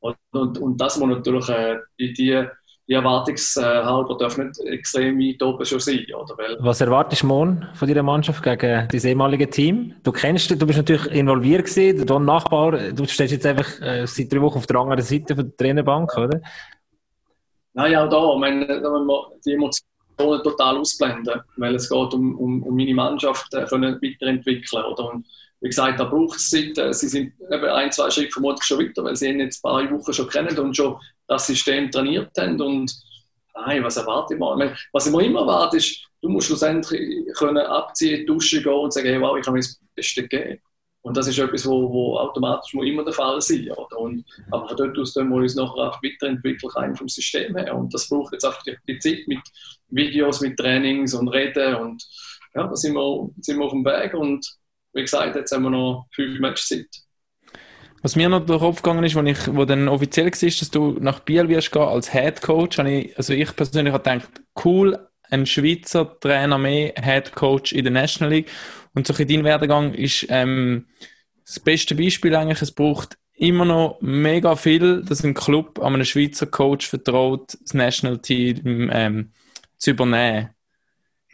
Speaker 4: Und, und, und das muss natürlich äh, die, die die Erwartungshalber dürfen nicht extrem weit oben schon sein. Oder? Weil
Speaker 1: Was erwartest du morgen von deiner Mannschaft gegen dein ehemalige Team? Du kennst du bist natürlich involviert gewesen, dein Nachbar, du stehst jetzt einfach äh, seit drei Wochen auf der anderen Seite von der Trainerbank, oder?
Speaker 4: Nein, auch da, meine, da müssen wir die Emotionen total ausblenden, weil es geht um, um, um meine Mannschaft äh, können weiterentwickeln, oder? Und wie gesagt, da braucht es Zeit. Äh, sie sind eben ein, zwei Schritte vermutlich schon weiter, weil sie ihn jetzt ein paar Wochen schon kennen und schon das System trainiert haben. Und nein, was erwarte ich mal? Was ich mir immer erwarte, ist, du musst schlussendlich können abziehen, duschen gehen und sagen, hey, wow, ich habe mir das Beste gegeben. Und das ist etwas, wo, automatisch muss immer der Fall sein oder? Und, aber von dort aus können wir uns nachher auch weiterentwickeln rein vom System her. Und das braucht jetzt einfach die, die Zeit mit Videos, mit Trainings und Reden. Und ja, da sind wir, sind wir auf dem Weg. Und wie gesagt, jetzt haben wir noch fünf Matches Zeit.
Speaker 2: Was mir noch durch den Kopf gegangen ist, wo, ich, wo dann offiziell war, dass du nach Biel wirst gehen als Head Coach, ich, also ich persönlich habe gedacht, cool, ein Schweizer Trainer mehr, Head Coach in der National League. Und so in dein Werdegang ist ähm, das beste Beispiel eigentlich, es braucht immer noch mega viel, dass ein Club an einen Schweizer Coach vertraut, das National Team ähm, zu übernehmen.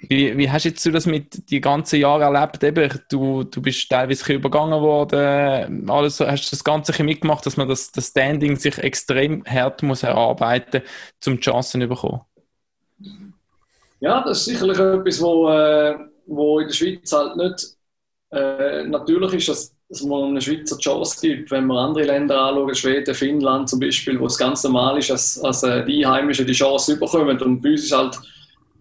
Speaker 2: Wie, wie hast jetzt du das mit die ganzen Jahre erlebt? Eben, du, du bist teilweise übergangen worden, alles, hast das Ganze mitgemacht, dass man das, das Standing sich extrem hart muss erarbeiten muss, um Chancen zu bekommen?
Speaker 4: Ja, das ist sicherlich etwas, wo, äh, wo in der Schweiz halt nicht äh, natürlich ist, dass, dass man eine Schweizer Chance gibt. Wenn man andere Länder anschaut, Schweden, Finnland zum Beispiel, wo es ganz normal ist, dass, dass äh, die Einheimischen die Chance bekommen. Und bei uns ist halt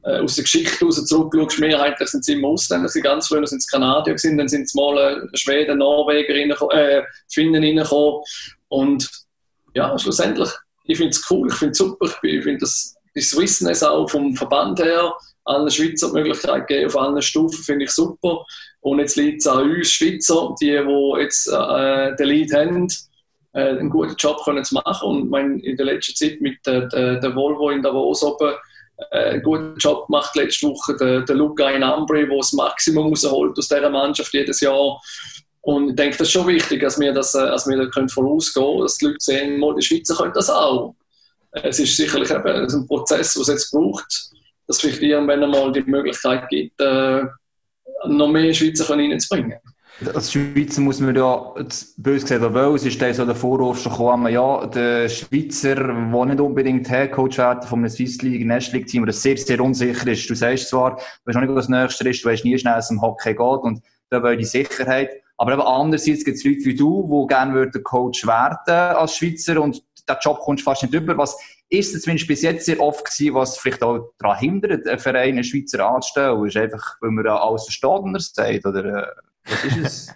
Speaker 4: äh, aus der Geschichte heraus zurückschaust, mehrheitlich sind es immer Ausländer, sie ganz früher sind es Kanadier gewesen, dann sind es mal äh, Schweden, Norweger, äh, Finnen reingekommen. Und ja, schlussendlich, ich finde es cool, ich finde es super, ich finde das die Swissness auch vom Verband her, allen Schweizer die Möglichkeit geben auf allen Stufen, finde ich super. Und jetzt liegt es an uns Schweizer, die, die jetzt äh, den Lead haben, äh, einen guten Job können zu machen. Und mein, in der letzten Zeit mit äh, der, der Volvo in Davos oben einen guten Job gemacht letzte Woche, der, der Luca Inambri, der das Maximum rausholt aus dieser Mannschaft jedes Jahr. Und ich denke, das ist schon wichtig, dass wir das, äh, dass wir da vorausgehen können, dass die Leute sehen, die Schweizer können das auch es ist sicherlich eben ein Prozess, was es jetzt braucht, dass vielleicht irgendwann einmal die Möglichkeit gibt, äh, noch mehr Schweizer reinzubringen.
Speaker 3: Als Schweizer muss man ja, bös gesagt, weil es ist so der Vorwurf schon gekommen, ja, der Schweizer, der nicht unbedingt Headcoach werden von einem Swiss League, National League Team, oder sehr, sehr unsicher ist. Du sagst zwar, du weißt noch nicht, was das Nächste ist, du weißt nie schnell, es im Hockey geht und da will die Sicherheit. Aber eben andererseits gibt es Leute wie du, die gerne würden Coach werden als Schweizer und den Job kommst du fast nicht über. Was ist es zumindest bis jetzt sehr oft gewesen, was vielleicht auch daran hindert, einen Verein einen Schweizer anzustellen? Ist einfach, weil man alles Verstandener sagt? Oder was ist es?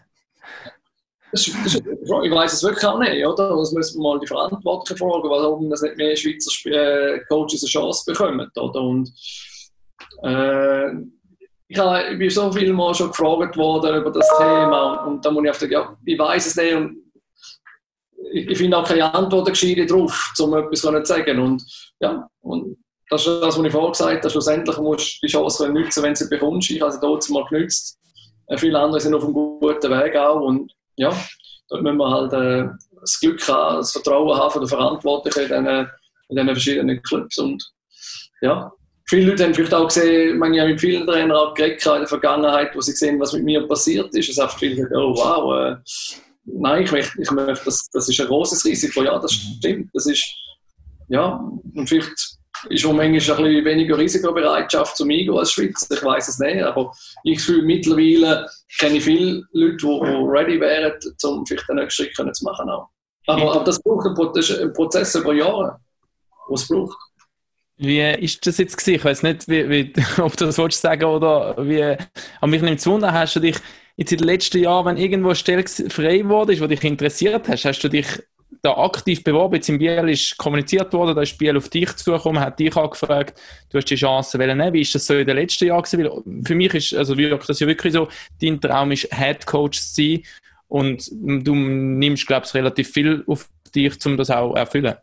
Speaker 4: Das das ich weiß es wirklich auch nicht, oder? Das müssen wir mal die Verantwortlichen fragen, warum das nicht mehr Schweizer äh, Coaches eine Chance bekommen, oder? Und, äh, ich, habe, ich bin so viel Mal schon gefragt worden über das Thema und, da muss ich einfach sagen, ja, ich weiß es nicht und ich, ich finde auch keine Antworten gescheite drauf, um etwas zu sagen. Und, ja, und das ist das, was ich vorher gesagt habe. Schlussendlich musst du die Chance nutzen, wenn du sie bekommst. Ich habe sie dort mal genützt. Äh, viele andere sind auf einem guten Weg auch. Und ja, dort müssen wir halt äh, das Glück haben, das Vertrauen haben von den Verantwortlichen in diesen, in diesen verschiedenen Clubs. Und ja, viele Leute haben vielleicht auch gesehen, ich habe mit vielen Trainern auch geredet in der Vergangenheit, wo sie sehen, was mit mir passiert ist. Es haben viele gesagt, oh wow, äh, nein, ich möchte, ich möchte das, das ist ein großes Risiko. Ja, das stimmt. Das ist, ja, und vielleicht ist auch manchmal ein bisschen weniger Risikobereitschaft zum Eingehen als Schweiz. Ich weiß es nicht, aber ich fühle mittlerweile, kenne ich viele Leute, die, ready wären, um vielleicht den nächsten Schritt zu machen. Aber, aber das braucht einen Prozess über Jahre, was es braucht.
Speaker 2: Wie ist das jetzt gewesen? Ich weiß nicht, wie, wie, ob du das willst sagen oder wie. Aber mich nimmt es Wunder, hast du dich jetzt in den letzten Jahren, wenn irgendwo eine Stelle frei wurde, die dich interessiert hast, hast du dich da aktiv beworben? Jetzt im Biel ist kommuniziert worden, da ist Biel auf dich zugekommen, hat dich angefragt, du hast die Chance nehmen. Wie ist das so in den letzten Jahren? Weil für mich ist, also wirkt das ja wirklich so, dein Traum ist Head Coach zu sein und du nimmst, glaube ich, relativ viel auf dich, um das auch zu erfüllen.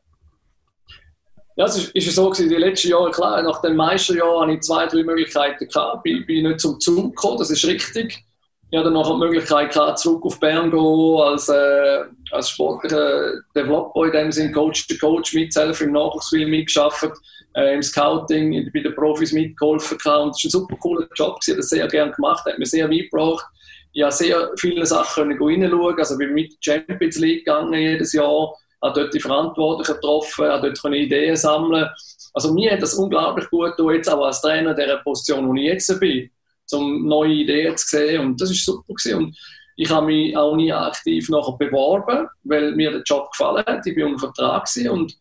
Speaker 4: Ja, es ist, ist so gewesen, die letzten Jahre, klar, nach den meisten Jahren hatte ich zwei, drei Möglichkeiten gehabt, bin, bin nicht zum Zug gekommen, das ist richtig ich hatte dann noch die Möglichkeit gehabt, zurück auf Bern zu gehen, als, äh, als sportlicher Developer, in dem Sinne Coach to Coach, mithelfen, im Nachwuchsfilm mitgearbeitet, äh, im Scouting, bei den Profis mitgeholfen gehabt. und das war ein super cooler Job, ich habe das sehr gerne gemacht, hat mir sehr weit gebracht. Ich habe sehr viele Sachen können reinschauen, also bin mit Champions League gegangen jedes Jahr, habe dort die Verantwortlichen getroffen, habe dort Ideen sammeln. Also mir hat das unglaublich gut getan, jetzt auch als Trainer der Position, wo ich jetzt bin um neue Ideen zu sehen. Und das ist super gewesen. Und ich habe mich auch nie aktiv nachher beworben, weil mir der Job gefallen hat. Ich war unter Vertrag und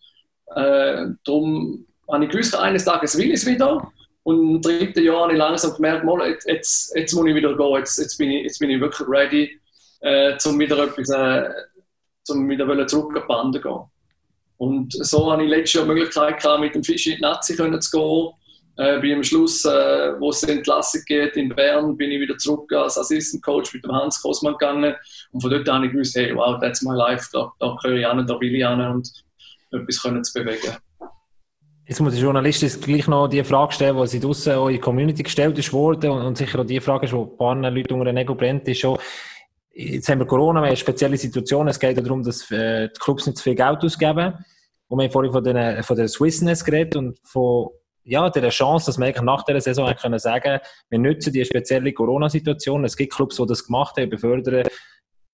Speaker 4: äh, darum habe ich gewusst, eines Tages will ich es wieder. Und im dritten Jahr habe ich langsam gemerkt, mal, jetzt, jetzt, jetzt muss ich wieder gehen, jetzt, jetzt, bin, ich, jetzt bin ich wirklich ready. äh, um wieder etwas, äh, um wieder zurück an die Bande zu gehen. Und so hatte ich letztes Jahr die Möglichkeit gehabt, mit dem Fisch in die Nazi zu gehen. Äh, bin am Schluss, äh, wo es Entlassung geht in Bern, bin ich wieder zurück als Assistant Coach mit dem Hans Kosmann gegangen. Und von dort an habe ich gewusst, hey, wow, that's my life, da, da gehöre ich an, da will ich an und etwas können zu bewegen.
Speaker 1: Jetzt muss der Journalist gleich noch die Frage stellen, die sie draussen die Community gestellt ist worden und, und sicher auch die Frage ist, die ein paar Leute unter den Ego brennt, ist schon, jetzt haben wir Corona, wir haben spezielle Situation, es geht darum, dass äh, die Clubs nicht zu viel Geld ausgeben. Und wir haben vorhin von, den, von der Swissness geredet und von ja, der Chance, dass wir nach der Saison können sagen wir nutzen die spezielle Corona-Situation. Es gibt Clubs, die das gemacht haben, befördern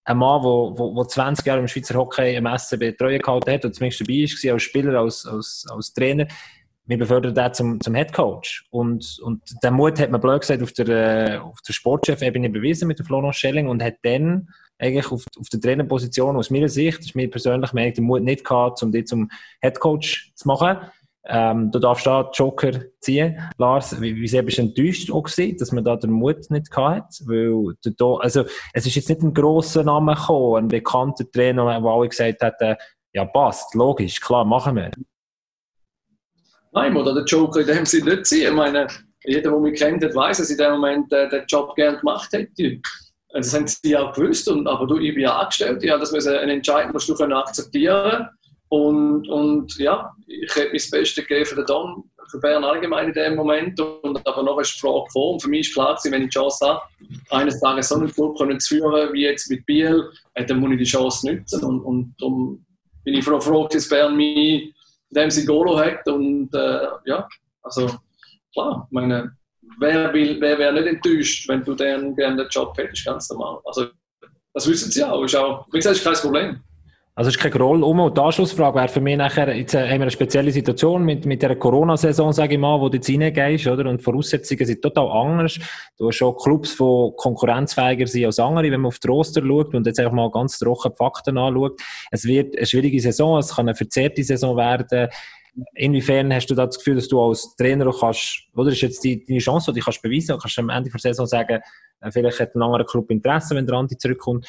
Speaker 1: ein Mann, der wo, wo, wo 20 Jahre im Schweizer Hockey im SCB Treue gehalten hat und zumindest dabei war, als Spieler, als, als, als Trainer, wir befördern den zum, zum Head. Und, und den Mut hat man blöd gesagt auf der, auf der Sportchef-Ebene bewiesen mit der Florian Schelling und hat dann eigentlich auf, auf der Trainerposition aus meiner Sicht, ist mir persönlich, man den Mut nicht gehabt, um die zum Head Coach zu machen. Ähm, du darfst da Joker ziehen. Lars, wie, wie sehr bist du enttäuscht auch gewesen, dass man da den Mut nicht gehabt hat? Weil da, also, es ist jetzt nicht ein grosser Name gekommen, ein bekannter Trainer, wo alle gesagt hätten, ja passt, logisch, klar, machen wir.
Speaker 4: Nein, oder den Joker in dem Sinne nicht ziehen. Ich meine, jeder, der mich kennt, weiß, dass ich in dem Moment äh, den Job gerne gemacht hätte. Das haben sie auch gewusst, und, aber du, ich bin ja angestellt, ja, das einen Entscheid musst du können akzeptieren und, und ja, ich hätte mein Bestes gegeben für den Don, für Bern allgemein in dem Moment. Und, aber noch ist die Frage gekommen. Und für mich ist klar wenn ich die Chance habe, eines Tages so einen Club können zu führen, wie jetzt mit Biel, dann muss ich die Chance nutzen. Und, und darum bin ich froh, froh dass Bern mich in dem Sinne Golo hat. Und äh, ja, also klar, meine, wer, will, wer wäre nicht enttäuscht, wenn du dann gerne den Job hättest, ganz normal. Also, das wissen sie auch. Ist auch wie gesagt, ist kein Problem.
Speaker 1: Also ist keine Rolle um. Und die Anschlussfrage wäre für mich nachher, jetzt äh, haben wir eine spezielle Situation mit, mit der Corona-Saison, sage ich mal, wo du jetzt reingehst, oder? Und die Voraussetzungen sind total anders. Du hast schon Clubs, die konkurrenzfähiger sind als andere, wenn man auf die Roster schaut und jetzt einfach mal ganz trocken die Fakten anschaut. Es wird eine schwierige Saison, es kann eine verzerrte Saison werden. Inwiefern hast du da das Gefühl, dass du als Trainer auch kannst, oder ist jetzt die, deine Chance, die du kannst beweisen kannst, kannst am Ende der Saison sagen, äh, vielleicht hat ein anderer Club Interesse, wenn der Andi zurückkommt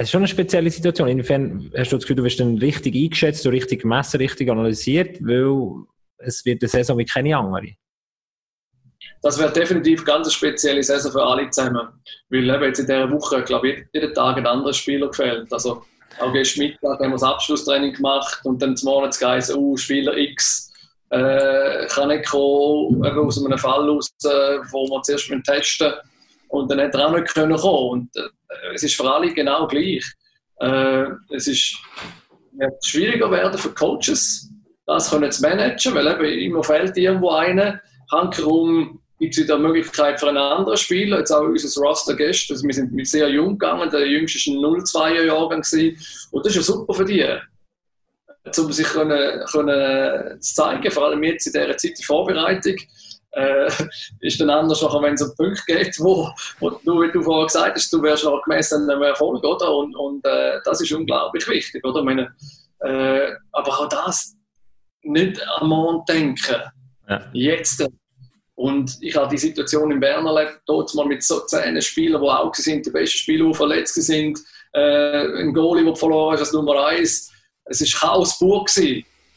Speaker 1: es ist schon eine spezielle Situation. Inwiefern hast du das Gefühl, du wirst dann richtig eingeschätzt, du richtig gemessen, richtig analysiert, weil es wird eine Saison wie keine andere.
Speaker 4: Das wäre definitiv ganz eine spezielle Saison für alle zusammen. Weil eben jetzt in dieser Woche, glaube ich, jeden Tag ein anderer Spieler gefällt. Also auch gestern Mittag haben wir das Abschlusstraining gemacht und dann zum Morgen geheißen, oh, Spieler X äh, kann nicht kommen, aus einem Fall raus, äh, wo wir zuerst testen müssen. Und dann hat er auch nicht können kommen. Und äh, es ist für alle genau gleich. Äh, es ist wird schwieriger werden für Coaches, das können zu managen, weil eben immer fehlt irgendwo einer. Hankerum gibt es wieder die Möglichkeit für einen anderen Spieler. Jetzt auch unser Roster gestern, also wir sind sehr jung gegangen, der jüngste war ein 0-2er Jahrgang und das ist ja super für die um sich können, können zu zeigen, vor allem jetzt in dieser Zeit die Vorbereitung äh, ist dann anders, wenn es um Punkte geht, wo, wo du, wie du vorher gesagt hast, du wärst noch gemessen an einem Erfolg, oder? Und, und äh, das ist unglaublich wichtig, oder? Meine, äh, aber auch das nicht am Mond denken. Ja. Jetzt. Und ich habe die Situation in Bern erlebt, dort mal mit so zehn Spielern, die auch sind, die besten Spieler, die verletzt sind, äh, ein Goalie, der verloren ist als Nummer eins. Es war Chaos pur.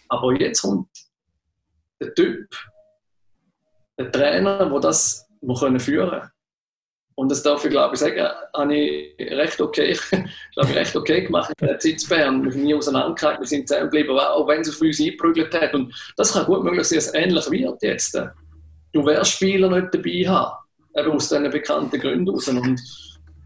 Speaker 4: Aber jetzt kommt der Typ, ein Trainer, der das führen können. Und das darf ich, glaube ich, sagen, habe ich recht okay, glaube ich, recht okay gemacht in der Zeit zu Bern. Wir sind nie auseinandergehalten, wir sind zusammengeblieben, auch wenn es auf uns eingeprügelt hat. Und das kann gut möglich sein, dass es ähnlich wird jetzt. Du wirst Spieler nicht dabei haben, eben aus diesen bekannten Gründen raus. Und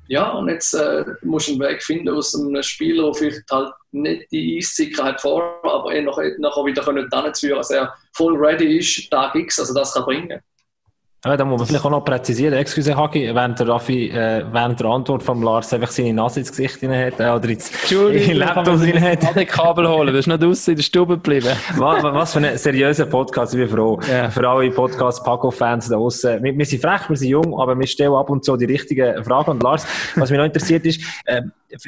Speaker 4: ja, und jetzt äh, musst du einen Weg finden aus einem Spieler, der vielleicht halt nicht die Eissicherheit vor, aber eh noch, nachher wieder können dann zu führen, dass er voll ready ist, Tag X, also das kann bringen.
Speaker 1: Ja, da muss man vielleicht auch noch präzisieren, excuse Hagi, während der Raffi, äh, während der Antwort von Lars einfach seine Nase ins Gesicht hinein hat, äh, oder ins
Speaker 2: Laptop hinein hat. Ich Kabel holen, du bist nicht draußen in der Stube geblieben.
Speaker 1: was, was für ein seriöser Podcast, ich bin froh. Yeah. Für alle Podcast-Paco-Fans da draußen. Wir, wir, sind frech, wir sind jung, aber wir stellen ab und zu die richtigen Fragen. Und Lars, was mich noch interessiert ist, äh,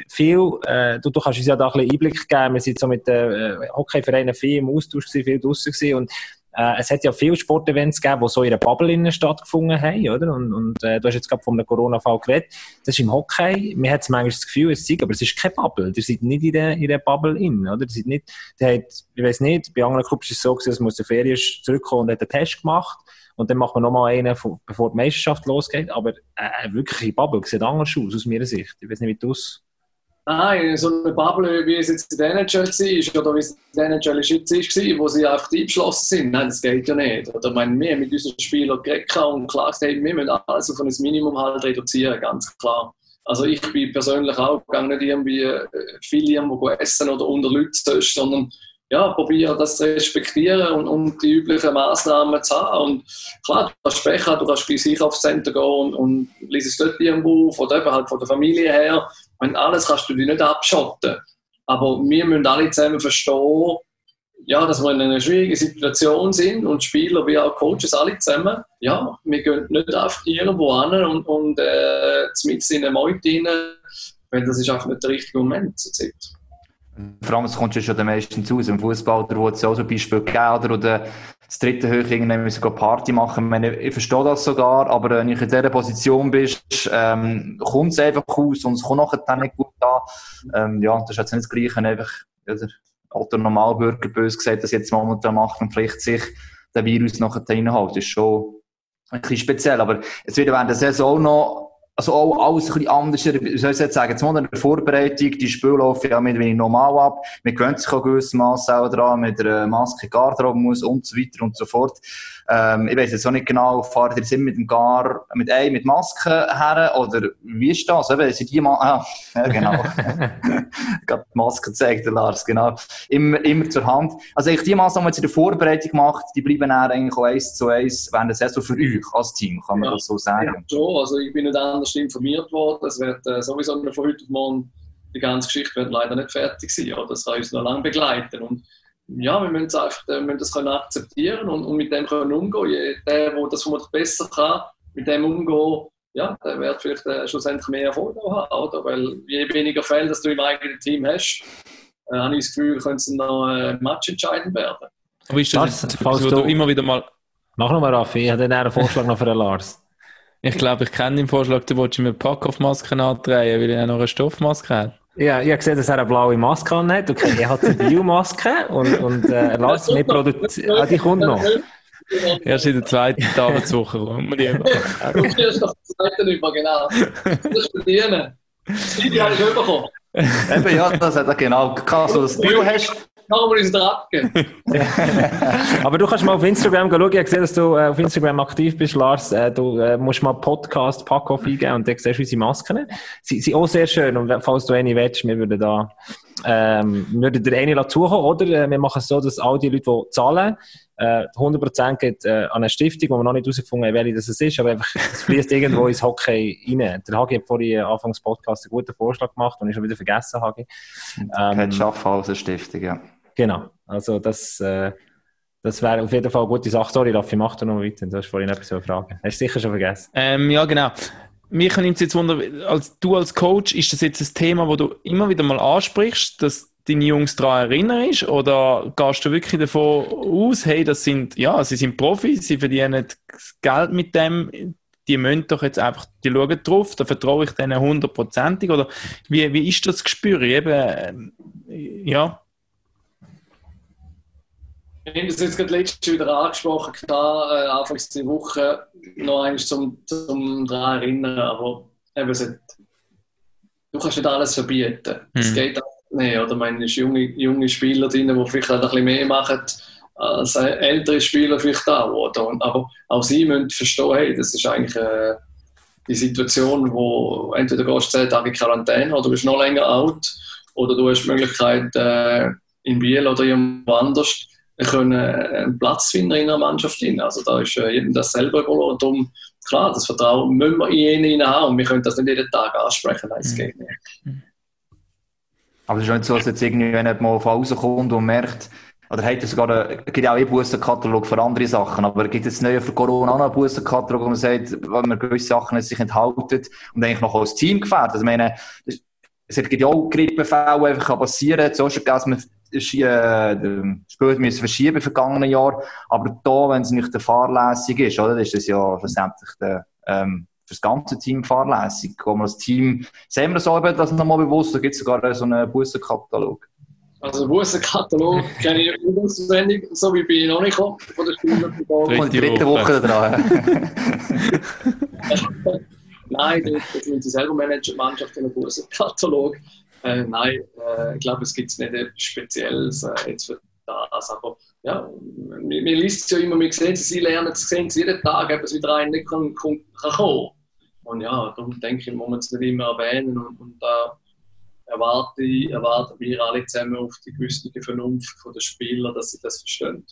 Speaker 1: viel, äh, du, du kannst uns ja da ein bisschen Einblick geben, wir sind so mit den äh, Hockeyvereinen viel im Austausch gewesen, viel draussen gewesen und Äh, es hat ja viele Sportevents gegeben, die so in einer Bubble stattgefunden haben, oder? Und, und äh, du hast jetzt gerade von einem Corona-Fall geredet. Das ist im Hockey, man hat manchmal das Gefühl, es sei, aber es ist keine Bubble. Ihr seid nicht in der, in der Bubble innen, oder? Ihr seid nicht, der hat, ich weiß nicht, bei anderen Clubs ist es so gewesen, dass man aus der Ferien zurückkommen und hat einen Test gemacht. Und dann macht man nochmal einen, bevor die Meisterschaft losgeht. Aber äh, wirklich in Bubble sieht anders aus, aus meiner Sicht. Ich weiß nicht, wie du es
Speaker 4: Nein, so eine Bubble, wie es jetzt in der NHL war, oder wie es in der NHL jetzt war, wo sie einfach eingeschlossen sind. Nein, das geht ja nicht. Oder meine, wir mit unseren Spielern geredet und klar gesagt, wir müssen alles auf ein Minimum halt reduzieren, ganz klar. Also ich bin persönlich auch gegangen, nicht irgendwie äh, viel irgendwo essen oder unter Leuten sondern ja, probiere das zu respektieren und, und, die üblichen Maßnahmen zu haben. Und klar, du kannst Pech du kannst bei sich aufs Center gehen und, und liest es dort irgendwo, von der, halt von der Familie her. Und alles kannst du dich nicht abschotten. Aber wir müssen alle zusammen verstehen, ja, dass wir in einer schwierigen Situation sind und Spieler wie auch Coaches alle zusammen. Ja, wir gehen nicht einfach irgendwo hin und, und äh, mit in eine Meute rein, weil das ist einfach nicht der richtige Moment zur Zeit.
Speaker 3: Vor allem, es kommt schon den meisten zu. Im Fußball, wo es auch so Beispiel gegeben oder das dritte Höhe irgendwann müssen Party machen. Ich, meine, ich verstehe das sogar, aber wenn du in dieser Position bist, ähm, kommt es einfach aus und es kommt nachher nicht gut an. Ähm, ja, das ist jetzt nicht das Gleiche, einfach, ja, der alter Normalbürger, bös gesagt, das jetzt momentan macht und vielleicht sich der Virus nachher reinhält. Das ist schon ein bisschen speziell, aber es wird während der Saison noch also auch alles ein bisschen anders, wie soll ich jetzt sagen, jetzt mal in der Vorbereitung, die Spiele laufen ja mit wenig normal ab, man gewöhnt sich auch gewissermaßen auch dran, mit der Maske Garderobe muss und so weiter und so fort. Ähm, ich weiß jetzt auch nicht genau, fahrt ihr sind mit dem Gar, mit ein, mit Maske her, oder wie ist das? Eben, sind die mal, ah, ja, genau. gerade die Maske zeigt der Lars, genau. Immer, immer zur Hand. Also, ich die Maßnahmen, die ihr in der Vorbereitung macht, die bleiben dann eigentlich auch eins zu eins während der Saison für euch als Team, kann man ja. das so sagen? Ja,
Speaker 4: schon. Also, ich bin nicht anders informiert worden. Es wird äh, sowieso von heute auf morgen, die ganze Geschichte wird leider nicht fertig sein. Oder? Das kann uns noch lange begleiten. Und ja, wir müssen, einfach, wir müssen das können akzeptieren und, und mit dem können umgehen. Der, der das vermutlich besser kann, mit dem umgehen, ja, der wird vielleicht äh, schlussendlich mehr Erfolg haben, oder? Weil je weniger Fälle, dass du im eigenen Team hast, äh, habe ich das Gefühl, könnte es noch äh, Match entscheidend werden.
Speaker 2: Aber ist das, das falls du, du immer wieder mal...
Speaker 1: Mach nochmal, Raffi, ich habe einen Vorschlag noch für den Lars.
Speaker 2: Ich glaube, ich kenne den Vorschlag, du wolltest mir Pack-Off-Masken andrehen, weil er noch eine Stoffmaske hat.
Speaker 1: Ja, ich habe gesehen, dass er eine blaue Maske hat. Okay, er hat eine Biomaske und, und äh, Lars, wir produzieren... Ah, die kommt noch.
Speaker 2: Erst in der zweiten Arbeitswoche kommt man die
Speaker 4: Du kriegst noch die zweite über, genau. Das ist verdienen. Das Video habe ich bekommen.
Speaker 3: Eben, ja, das hat er genau. Kannst du das Bio hast,
Speaker 4: Machen wir uns da abgeben.
Speaker 1: Aber du kannst mal auf Instagram schauen. Ich habe gesehen, dass du äh, auf Instagram aktiv bist, Lars. Äh, du äh, musst mal Podcast Packoff eingeben und dann siehst du unsere Masken. Sie sind auch sehr schön. Und falls du eine willst, wir würden da ähm, wir würden dir eine dazukommen. Oder wir machen es so, dass all die Leute, die zahlen, äh, 100% geht äh, an eine Stiftung, wo wir noch nicht herausgefunden haben, welche das ist, aber einfach, es fließt irgendwo ins Hockey rein. Der Hagi hat vorhin Anfangs Podcast einen guten Vorschlag gemacht und ich schon wieder vergessen, Hagi.
Speaker 3: Ähm, Pet Schaffhauser Stiftung, ja.
Speaker 1: Genau. Also das, äh, das wäre auf jeden Fall eine gute Sache. Sorry, Raffi, mach da noch weiter. Du hast vorhin etwas fragen. Hast du sicher schon vergessen?
Speaker 2: Ähm, ja, genau. Mich nimmt es jetzt wunder, als, du als Coach, ist das jetzt ein Thema, wo du immer wieder mal ansprichst, dass deine Jungs daran erinnerst? Oder gehst du wirklich davon aus, hey, das sind, ja, sie sind Profis, sie verdienen Geld mit dem, die müssen doch jetzt einfach, die schauen drauf, da vertraue ich denen hundertprozentig? Oder wie, wie ist das Gespür? Eben, äh, ja.
Speaker 4: Ich habe das jetzt gerade letztes wieder angesprochen, klar, äh, Anfangs der Woche noch eins zum, zum daran erinnern, aber eben, es du kannst nicht alles verbieten. Es mhm. geht auch nicht, oder? meine, es junge, junge Spieler drin, die vielleicht ein bisschen mehr machen als ältere Spieler vielleicht auch, oder? Aber auch sie müssen verstehen, hey, das ist eigentlich äh, die Situation, wo entweder gehst du 10 Tage in Quarantäne oder du bist noch länger out oder du hast die Möglichkeit, äh, in Biel oder irgendwo anders können einen Platz finden in einer Mannschaft. Also da ist äh, jedem das selber überlassen. Und darum, klar, das Vertrauen müssen wir in ihn haben und wir können das nicht jeden Tag ansprechen, nein, es geht nicht.
Speaker 3: Aber es ist nicht so, dass jetzt irgendwie, wenn jemand mal von außen kommt und merkt, oder hat es sogar, einen, gibt ja auch einen Bussenkatalog für andere Sachen, aber gibt es neu für Corona auch einen Bussenkatalog, wo man sagt, wenn man gewisse Sachen sich enthalten und eigentlich noch als Team gefährdet. Also, ich meine, es gibt ja auch Grippefälle, die einfach passieren kann. Es auch schon dass man äh, das Spiel müssen verschieben im vergangenen Jahr. Aber da, wenn es nicht der fahrlässig ist, oder, ist das ja schlussendlich der, ähm, für das ganze Team fahrlässig. Wo man als Team, sehen wir so eben das nochmal bewusst, da gibt es sogar so einen Bussenkatalog.
Speaker 4: Also Bussenkatalog kenne ich nicht auswendig, so wie bin ich noch nicht gekommen von der Spieler.
Speaker 3: Und die dritte Woche dran.
Speaker 4: Nein, das müssen sie selber managen, die Mannschaft in einem Bussenkatalog. Äh, nein, äh, ich glaube, es gibt nicht etwas Spezielles äh, jetzt für das. Aber ja, man, man liest es ja immer, man sieht es, sie lernen es, sehen es jeden Tag, ob es wieder einen nicht kann, kann, kann kommen. Und ja, darum denke ich, muss man es nicht immer erwähnen. Und, und da erwarte erwarten wir alle zusammen auf die gewisse Vernunft der Spieler, dass sie das verstehen.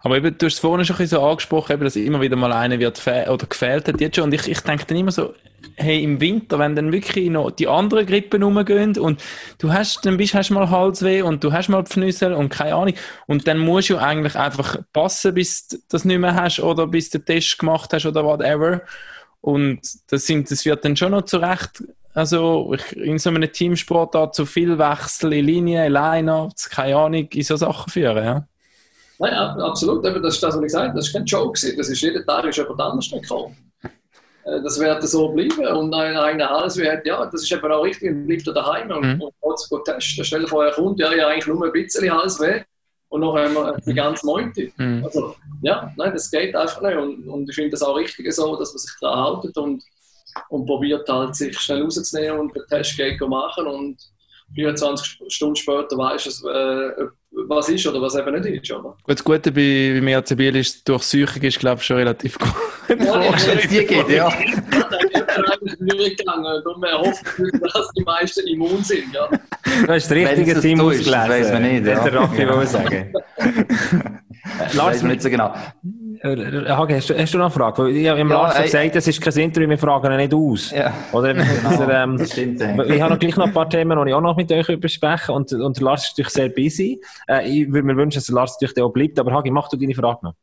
Speaker 2: Aber eben, du hast es vorhin schon ein so angesprochen, eben, dass immer wieder mal einer wird oder gefehlt hat jetzt schon. Und ich, ich denke dann immer so, hey, im Winter, wenn dann wirklich noch die anderen Grippen rumgehen und du hast, dann bist, hast mal Halsweh und du hast mal Pfnüssel und keine Ahnung. Und dann musst du eigentlich einfach passen, bis du das nicht mehr hast oder bis du den Test gemacht hast oder whatever. Und das, sind, das wird dann schon noch zurecht, also ich, in so einem Teamsport da zu viel Wechsel in Linie, in Line-Ups, keine Ahnung, in so Sachen führen, ja.
Speaker 4: Nein, absolut. Das ist das, was ich gesagt habe. Das ist kein Joke. Das ist jeden Tag ist jemand anders gekommen. Äh, das wird so bleiben. Und ein eigener Hals wird, ja, das ist eben auch richtig, und bleibt er daheim und, mhm. und trotz testen. Stell dir vor, er kommt, ja, ja, eigentlich nur ein bisschen Halsweh und noch wir die ganze Meute. Mhm. Also, ja, nein, das geht einfach nicht. Und, und ich finde das auch richtig so, dass man sich daran hält und, und probiert halt, sich schnell rauszunehmen und den Test geht machen und 24 Stunden später weißt du, äh, was ist oder was eben nicht ist. Oder? Gut,
Speaker 2: das Gute bei, bei mir Biel ist, die Durchsuchung ist, glaube ich, schon relativ gut.
Speaker 3: Ja, die geht, ja.
Speaker 4: Darum hoffen wir, dass die meisten immun sind. Ja.
Speaker 1: Du hast das richtige Team ausgelesen. Das weiß man nicht. Ja. Das der Raffi ja. sagen.
Speaker 3: Lars, nicht so genau.
Speaker 1: Äh, Hage, hast du, hast du noch eine Frage? Ich habe ihm ja, Lars gesagt, das ist kein Interview, wir fragen ihn nicht aus. Ja. Oder, genau, er, ähm, das stimmt. Ich habe noch gleich noch ein paar Themen, die ich auch noch mit euch besprechen und, und Lars ist natürlich sehr busy. Äh, ich würde mir wünschen, dass Lars natürlich auch bleibt, aber Hagi, mach du deine Frage noch.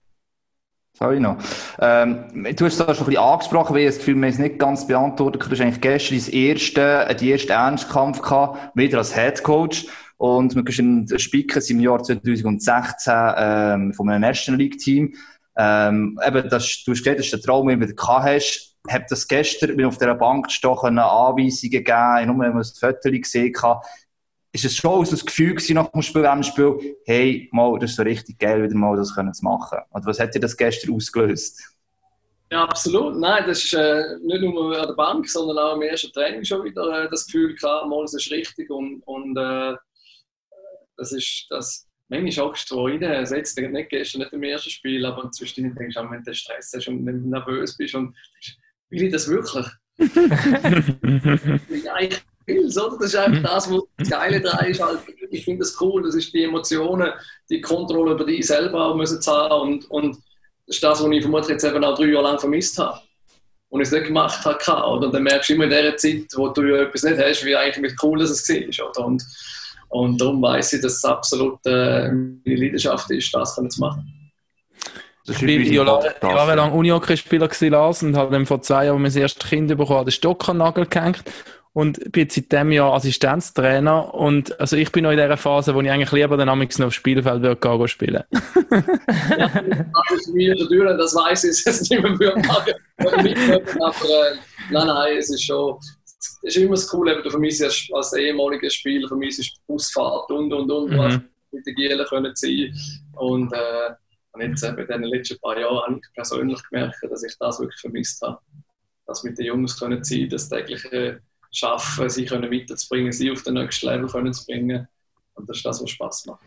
Speaker 3: Sorry noch. Ähm, du hast es schon ein bisschen angesprochen, weil ich das Gefühl, wir haben es nicht ganz beantwortet. Du hast eigentlich gestern das erste, die erste Ernstkampf gehabt, wieder als Head Coach. Und wir können Spicken im Jahr 2016 ähm, von einem National League Team. Ähm, eben, das, du hast gesagt, das ist der Traum, den du gehabt hast. Ich habe das gestern, bin auf dieser Bank gestanden, Anweisungen gegeben, nur wenn man das Foto gesehen hat. Ist es schon so das Gefühl gewesen, nach dem Spiel, dem Spiel, hey, mal, das ist so richtig geil, wieder mal das können zu machen. Und was hat dir das gestern ausgelöst?
Speaker 4: Ja, absolut. Nein, das ist äh, nicht nur an der Bank, sondern auch im ersten Training schon wieder äh, das Gefühl gehabt, mal, das ist richtig und, und äh, das ist das. Manchmal hockst du rein, setzt dich nicht gestern, nicht im ersten Spiel, aber zwischendurch denkst du, wenn du Stress hast und nervös bist und will ich das wirklich? ja, ich will es, oder? Das ist einfach das, was das Geile daran ist. Halt, ich finde das cool, das ist die Emotionen, die Kontrolle über dich selber auch müssen haben und, und das ist das, was ich vermutlich jetzt eben auch drei Jahre lang vermisst habe. Und ich es nicht gemacht habe. Oder? Und dann merkst du immer in der Zeit, wo du etwas nicht hast, wie eigentlich mit cool dass es war. Oder? Und und darum weiß ich, dass es absolut äh, meine Leidenschaft ist, das zu machen.
Speaker 2: Ich bin jahrelang Unihockey-Spieler Lars, und habe dann vor zwei Jahren mein erstes Kind bekommen, den Stock an den Nagel gehängt und bin seit diesem Jahr Assistenztrainer und also ich bin noch in der Phase, wo ich eigentlich lieber dann noch aufs Spielfeld würde gehen spielen.
Speaker 4: ja, das ist mir natürlich, das weiß ich, dass es nicht mehr würde machen. aber äh, nein, nein, es ist schon, es ist immer das Coole, eben, für mich als, als ehemaliger Spieler, für mich ist die Busfahrt und und und, mhm. was mit den Gielen können sein. Und, äh, und jetzt eben in den letzten paar Jahren habe ich persönlich gemerkt, dass ich das wirklich vermisst habe. Das mit den Jungs können sein, das tägliche Schaffen, sie können weiterzubringen, sie auf den nächsten Level können zu bringen. Und das ist das, was Spaß macht.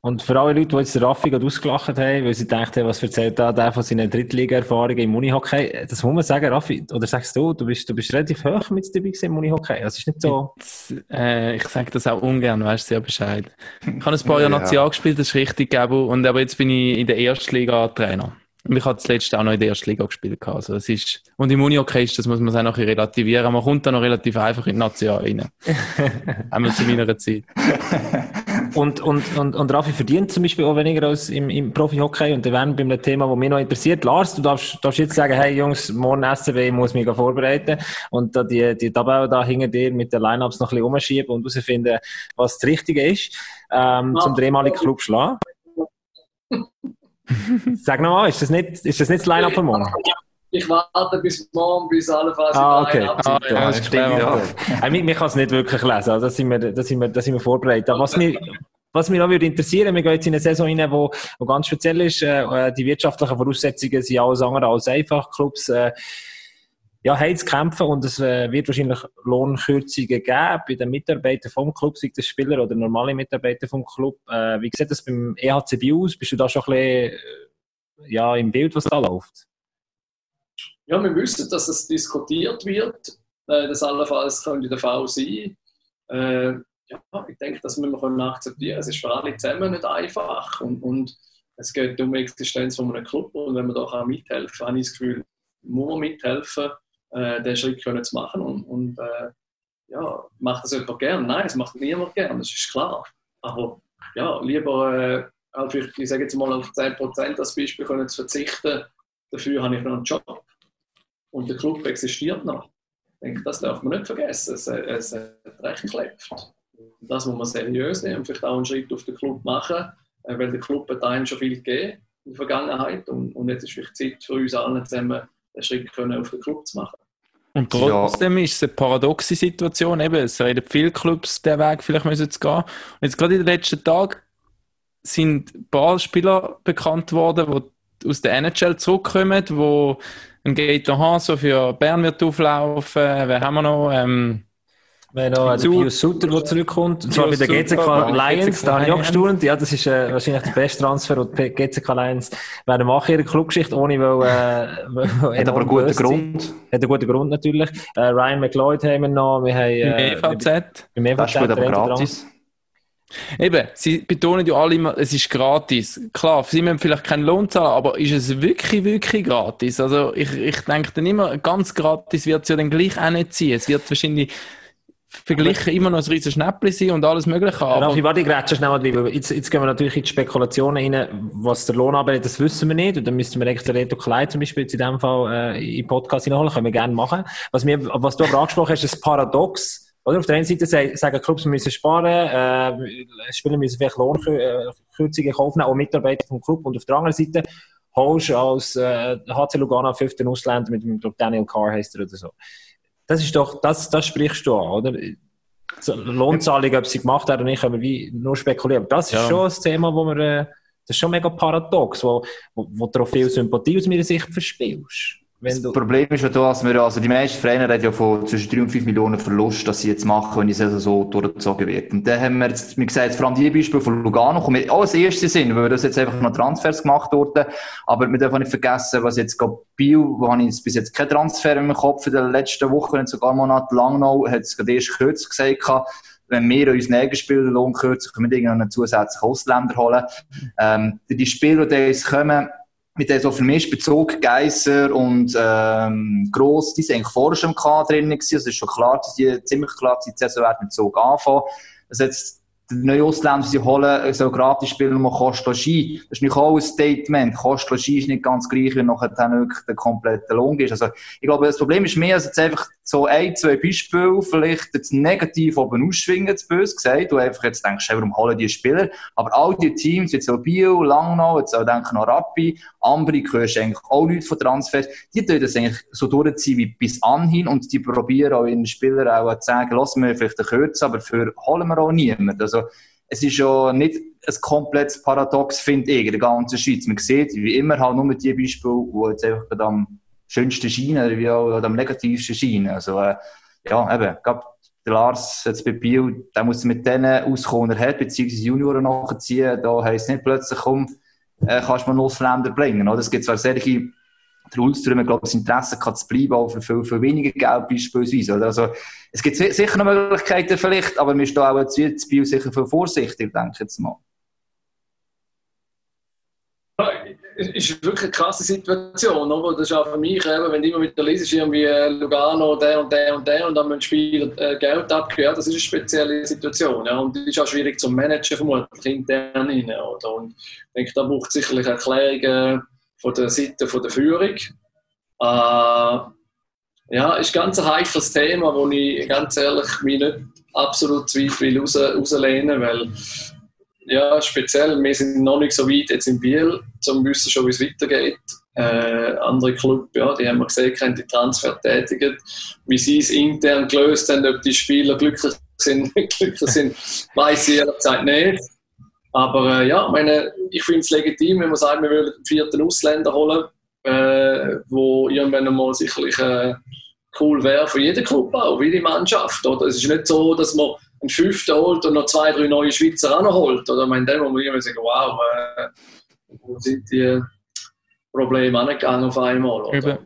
Speaker 1: Und für alle Leute, die jetzt den Raffi gerade ausgelacht haben, weil sie dachten, was erzählt da der von seinen Drittliga-Erfahrungen im Unihockey, das muss man sagen, Raffi, oder sagst du, du bist, du bist relativ hoch mit dabei im Unihockey, das ist nicht so...
Speaker 2: Jetzt, äh, ich sage das auch ungern, weißt du ja Bescheid. Ich habe ein paar Jahre ja. National gespielt, das ist richtig, Gabo, und aber jetzt bin ich in der Erstliga Trainer. Und ich habe zuletzt auch noch in der ersten Liga gespielt. Also es ist, und im Unihockey ist das, muss man es auch noch relativieren. Man kommt da noch relativ einfach in die Nation rein. Einmal zu meiner Zeit.
Speaker 1: und, und, und, und Raffi verdient zum Beispiel auch weniger als im, im Profi-Hockey. Und dann wären bei einem Thema, das mich noch interessiert. Lars, du darfst, darfst jetzt sagen, hey Jungs, morgen SCB, ich muss mich vorbereiten. Und da die, die Tabelle da hinter dir mit den Lineups noch ein bisschen umschieben und herausfinden, was das Richtige ist, ähm, zum dreimaligen Club schlagen. Sag nochmal, ist das nicht, ist das nicht das Line-Up von morgen?
Speaker 4: Ich warte bis morgen, bis alle Phasen
Speaker 1: Ah, okay. Ah,
Speaker 4: sind.
Speaker 1: ja,
Speaker 2: Ja,
Speaker 1: das stimmt.
Speaker 2: clever.
Speaker 1: Ja. Äh, Man kann es nicht wirklich lesen, also da sind wir, da sind wir, da sind wir vorbereitet. Aber was mich, was mich noch würde interessieren, wir gehen jetzt in eine Saison rein, wo, wo ganz speziell ist, äh, die wirtschaftlichen Voraussetzungen sind alles andere als einfach. Clubs, äh, ja, haben zu kämpfen und es äh, wird wahrscheinlich Lohnkürzungen geben bei den Mitarbeitern vom Club, sei das Spieler oder normale Mitarbeiter vom Club. Äh, wie sieht das beim EHCB aus? Bist du da schon ein bisschen, äh, ja, im Bild, was da läuft?
Speaker 4: Ja, wir wissen, dass es diskutiert wird, äh, dass allenfalls könnte der Fall sein. Äh, ja, ich denke, das müssen wir können akzeptieren. Es ist für alle zusammen nicht einfach und, und es geht um die Existenz von einem Club und wenn man da kann mithelfen kann, habe ich das Gefühl, muss man mithelfen, äh, den Schritt können zu machen und, und äh, ja, macht das jemand gern? Nein, es macht niemand gern, das ist klar. Aber ja, lieber äh, vielleicht, ich sage jetzt mal auf 10% als Beispiel können zu verzichten, dafür habe ich noch einen Job und der Club existiert noch. Ich denke, das darf man nicht vergessen. Es, es hat recht Das muss man seriös nehmen und vielleicht auch einen Schritt auf den Club machen, äh, weil der Club hat einem schon viel gegeben in der Vergangenheit und, und jetzt ist vielleicht Zeit für uns alle zusammen, den Schritt können auf den Club zu machen.
Speaker 2: Und trotzdem ist es eine paradoxe Situation. Eben, es reden viele Clubs den Weg, vielleicht müssen sie gehen. Und jetzt gerade in den letzten Tagen sind ein paar Spieler bekannt worden, die aus der NHL zurückkommen, wo Gator Hanso für Bern wird auflaufen. Wer haben wir noch? Ähm,
Speaker 1: Wir haben noch
Speaker 2: Zu-
Speaker 1: Pius Sutter, der zurückkommt. Und zwar bei
Speaker 2: Pius
Speaker 1: der
Speaker 2: der
Speaker 1: Lions. Da habe ich auch gestaunt. Ja, das ist äh, wahrscheinlich der beste Transfer, den die GCK Lions werden machen in ihrer Clubgeschichte, ohne weil, äh,
Speaker 3: Hat aber einen guten
Speaker 1: böse
Speaker 3: Grund.
Speaker 1: Hat einen guten Grund natürlich. Äh, Ryan McLeod haben wir noch. Wir haben,
Speaker 2: im
Speaker 1: äh,
Speaker 2: EVZ.
Speaker 1: beim
Speaker 3: Das
Speaker 1: EVZ
Speaker 3: spielt aber
Speaker 1: reden dran.
Speaker 2: Eben, sie betonen ja alle immer, es ist gratis. Klar, sie müssen vielleicht keinen Lohn zahlen, aber ist es wirklich, wirklich gratis? Also ich, ich denke dann immer, ganz gratis wird es ja dann gleich auch nicht sein. Es wird wahrscheinlich verglichen immer noch ein riesen Schnäppchen sein und alles mögliche.
Speaker 1: Raffi,
Speaker 2: Aber
Speaker 1: warte, ich grätsche schnell mal drüber. Jetzt, jetzt gehen wir natürlich in die Spekulationen rein, was der Lohn anbietet, das wissen wir nicht. Und dann müssten wir eigentlich den Reto Klein zum Beispiel jetzt in dem Fall äh, in Podcast hineinholen, können wir gerne machen. Was, mir, was du aber angesprochen hast, ist das Paradox. Oder? Auf der einen Seite sagen- Clubs, wir müssen sparen, äh, Spieler müssen vielleicht Lohnkürzungen kaufen, auch Mitarbeiter vom Club. Und auf der anderen Seite holst du als äh, HC Lugano fünften Ausländer mit dem Daniel Carr heißt er oder so. Das ist doch, das, das sprichst du an, oder? So, Lohnzahlung, ob sie gemacht haben oder nicht, können wir nur spekulieren. Aber das ist
Speaker 2: Ja.
Speaker 1: schon ein Thema, wo wir, äh, das ist schon mega paradox, wo, wo, wo du auch viel Sympathie aus meiner Sicht verspielst.
Speaker 3: Das
Speaker 1: du,
Speaker 3: Problem ist ja da, dass wir, also die meisten Vereine reden ja von zwischen 3 und 5 Millionen Verlust, dass sie jetzt machen, wenn die Saison so durchgezogen wird. Und dann haben wir jetzt, wie gesagt, vor allem die Beispiele von Lugano kommen auch als erste Sinn, weil das jetzt einfach noch Transfers gemacht wurden. Aber wir dürfen nicht vergessen, was jetzt gerade Biel, wo habe ich jetzt bis jetzt keinen Transfer meinem Kopf in den letzten Wochen, sogar Monate lang noch, hat es gerade erst kürzlich gesagt, wenn wir unseren eigenen Spieler Lohn kürzen, können wir irgendeinen zusätzlichen Ausländer holen. Ähm, die Spieler, die uns kommen, mit dem so vermischt Bezug Geisser und ähm, Gross, die sind eigentlich vorher schon im Kader drin gewesen. Also es ist schon klar, dass die ziemlich klar die Saison wird mit Zug anfangen. Also jetzt die neuen Ausländer, sie holen, so gratis spielen, nur Kost Logis. Das ist nicht auch ein Statement. Kost Logis ist nicht ganz gleich, wie nachher dann wirklich der komplette Lohn ist. Also ich glaube, das Problem ist mehr, als jetzt einfach so ein, zwei Beispiele vielleicht jetzt negativ oben ausschwingen, zu böse gesagt, du einfach jetzt denkst, hey, warum holen die Spieler? Aber all die Teams, jetzt auch Bio, Langnau, jetzt auch denke noch Rappi, Ambri, hörst du eigentlich auch Leute von Transfers, die tun das eigentlich so durchziehen wie bis anhin und die probieren auch ihren Spielern auch zu sagen, lassen wir vielleicht einen Kürzen, aber für holen wir auch niemanden. Also, es ist ja nicht ein komplettes Paradox, finde ich, in der ganzen Schweiz. Man sieht, wie immer, halt nur die Beispiele, die jetzt einfach am schönsten scheinen, oder wie auch am negativsten scheinen. Also, äh, ja, eben, gerade der Lars jetzt bei Biel, der muss mit denen auskommen, er hat, beziehungsweise Junioren nachziehen. Da heisst nicht plötzlich, komm, äh, kannst du mal einen Ausländer bringen. Oder? Es gibt zwar solche, der Ulström, glaube das Interesse kann zu bleiben, auch für viel, viel weniger Geld beispielsweise. Oder? Also, es gibt si- sicher noch Möglichkeiten vielleicht, aber wir stehen auch jetzt uns sicher viel vorsichtig, denke ich jetzt mal.
Speaker 4: es ist wirklich eine krasse Situation. Oder? Das ist auch für mich, eben, wenn du immer wieder liest, irgendwie äh, Lugano, der und der und der und dann müssen Spieler äh, Geld abgeben. Das ist eine spezielle Situation. Ja? Und das ist auch schwierig zu managen, vermutlich intern. Oder? Und ich denke, da braucht es sicherlich Erklärungen von der Seite von der Führung. Äh, ja, ist ganz ein heikles Thema, wo ich ganz ehrlich mich nicht absolut zu weit will raus, rauslehnen weil ja, speziell, wir sind noch nicht so weit jetzt in Biel, zum wissen schon, wie es weitergeht. Äh, andere Clubs, ja, die haben wir gesehen, haben die Transfer tätigt. Wie sie es intern gelöst haben, ob die Spieler glücklich sind, glücklich sind, weiß ich ehrlich nicht. Aber äh, ja, meine, ich finde es legitim, wenn man sagt, wir wollen einen vierten Ausländer holen, äh, wo irgendwann mal sicherlich äh, cool wäre für jeden Club auch, wie die Mannschaft. Oder? Es ist nicht so, dass man einen fünften holt und noch zwei, drei neue Schweizer auch noch holt. Oder in dem Moment immer sagen, wow, äh, wo sind die Probleme angegangen auf einmal? Oder?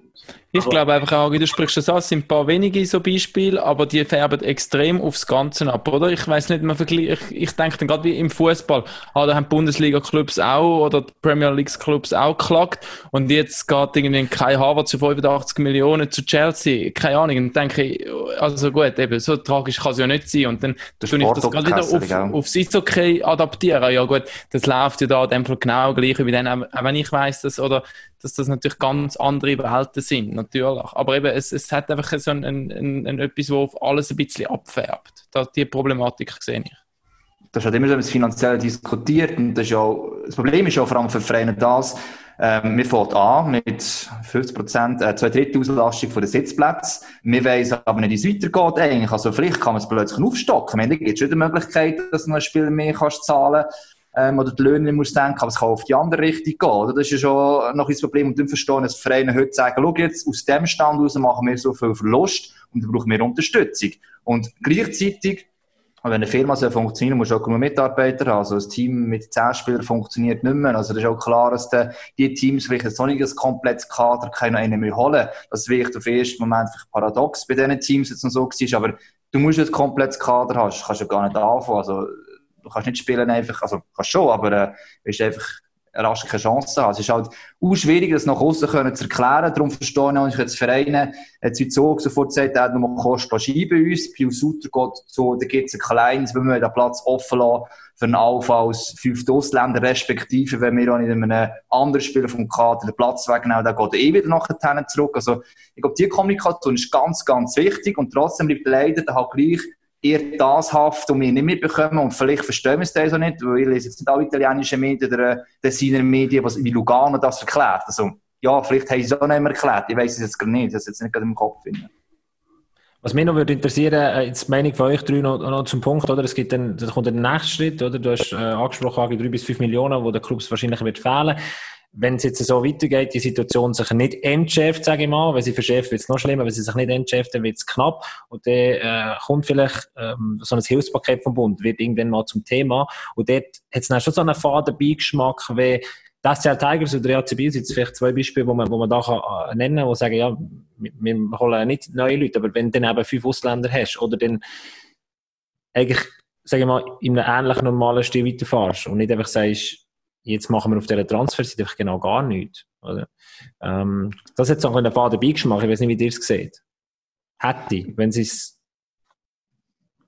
Speaker 2: Ich glaube einfach auch, wie du sprichst das an, es sind ein paar wenige so Beispiele, aber die färben extrem aufs Ganze ab, oder? Ich weiß nicht, man vergleicht, ich, ich denke dann gerade wie im Fußball, ah, da haben Bundesliga-Clubs auch oder die Premier League-Clubs auch geklagt und jetzt geht irgendwie Kai Harvard zu 85 Millionen zu Chelsea, keine Ahnung, und denke ich, also gut, eben, so tragisch kann es ja nicht sein. Und dann tue ich das gerade wieder auf, aufs Eishockey adaptieren, ja gut, das läuft ja da in dem Fall genau gleich wie dann, auch wenn ich weiss, dass, oder, dass das natürlich ganz andere Welten sind, natürlich. Aber eben, es, es hat einfach so ein, ein, ein, etwas, wo auf alles ein bisschen abfärbt. Das, die Problematik sehe ich.
Speaker 3: Das hat immer so das Finanzielle diskutiert und das, ist auch, das Problem ist ja vor allem für Vereine das, ähm, wir fangen an mit 50 Prozent, äh, zwei Drittel Auslastung von den Sitzplätzen. Wir wissen aber nicht, wie es weitergeht eigentlich. Also vielleicht kann man es plötzlich aufstocken. Meine, da gibt es schon die Möglichkeit, dass du einen Spieler mehr kannst zahlen kannst ähm, oder die Löhne muss denken, aber es kann auf die andere Richtung gehen. Oder? Das ist ja schon noch ein Problem. Und dann verstehen, dass Vereine heute sagen, schau jetzt, aus dem Stand heraus machen wir so viel Verlust und dann brauchen wir Unterstützung. Und gleichzeitig, wenn eine Firma soll funktionieren, muss auch genug Mitarbeiter haben. Also ein Team mit zehn Spielern funktioniert nicht mehr. Also das ist auch klar, dass die, Teams vielleicht noch nicht ein komplettes Kader können einen mehr holen. Das ist auf den ersten Moment paradox bei diesen Teams jetzt noch so gewesen, aber du musst ein komplettes Kader haben, kannst du gar nicht anfangen. Also du kannst nicht spielen einfach, also kannst schon, aber äh, wirst einfach rasch keine Chance haben. Es ist halt auch schwierig, das nach außen zu erklären. Darum verstehe ich auch, ich jetzt Vereine, jetzt wie Zug sofort gesagt, er hat noch Kosten bei uns. Bei Sutter geht so, da gibt es ein kleines, wenn wir den Platz offen lassen für einen Alpha als fünfte Ausländer, respektive, wenn wir auch nicht einem anderen Spieler vom Kader den Platz wegnehmen, dann geht er eh wieder nachher zurück. Also, ich glaube, die Kommunikation ist ganz, ganz wichtig und trotzdem bleibt leider dann halt gleich ihr das haft und wir nicht mitbekommen und vielleicht verstehen wir es das auch nicht, weil ich lese jetzt nicht alle italienischen Medien oder Designer Medien, was wie Lugano das erklärt. Also, ja, vielleicht haben sie es auch nicht mehr erklärt. Ich weiß es jetzt gar nicht. Das ist jetzt nicht gerade im Kopf. Finden.
Speaker 1: Was mich noch würde interessieren, äh, jetzt meine ich von euch drei noch, noch zum Punkt, oder? Es gibt dann, da kommt der nächste Schritt, oder? Du hast äh, angesprochen, drei bis fünf Millionen, wo der Clubs wahrscheinlich wird fehlen wenn es jetzt so weitergeht, die Situation sich nicht entschärft, sage ich mal, wenn sie verschärft, wird es noch schlimmer, wenn sie sich nicht entschärft, dann wird es knapp. Und dann äh, kommt vielleicht ähm, so ein Hilfspaket vom Bund, wird irgendwann mal zum Thema. Und dort hat es dann schon so einen faden Beigeschmack, wie das SCL Tigers oder ACB sind jetzt vielleicht zwei Beispiele, wo man, wo man da kann, äh, nennen kann, wo sagen, ja, wir, wir holen nicht neue Leute, aber wenn du dann eben fünf Ausländer hast oder dann eigentlich, sage ich mal, in einem ähnlich normalen Stil weiterfährst und nicht einfach sagst, jetzt machen wir auf dieser Transferseite einfach genau gar nichts. Oder? Ähm, das hat so einen faden Beigeschmack. Ich weiß nicht, wie ihr es seht. Hätte, wenn sie es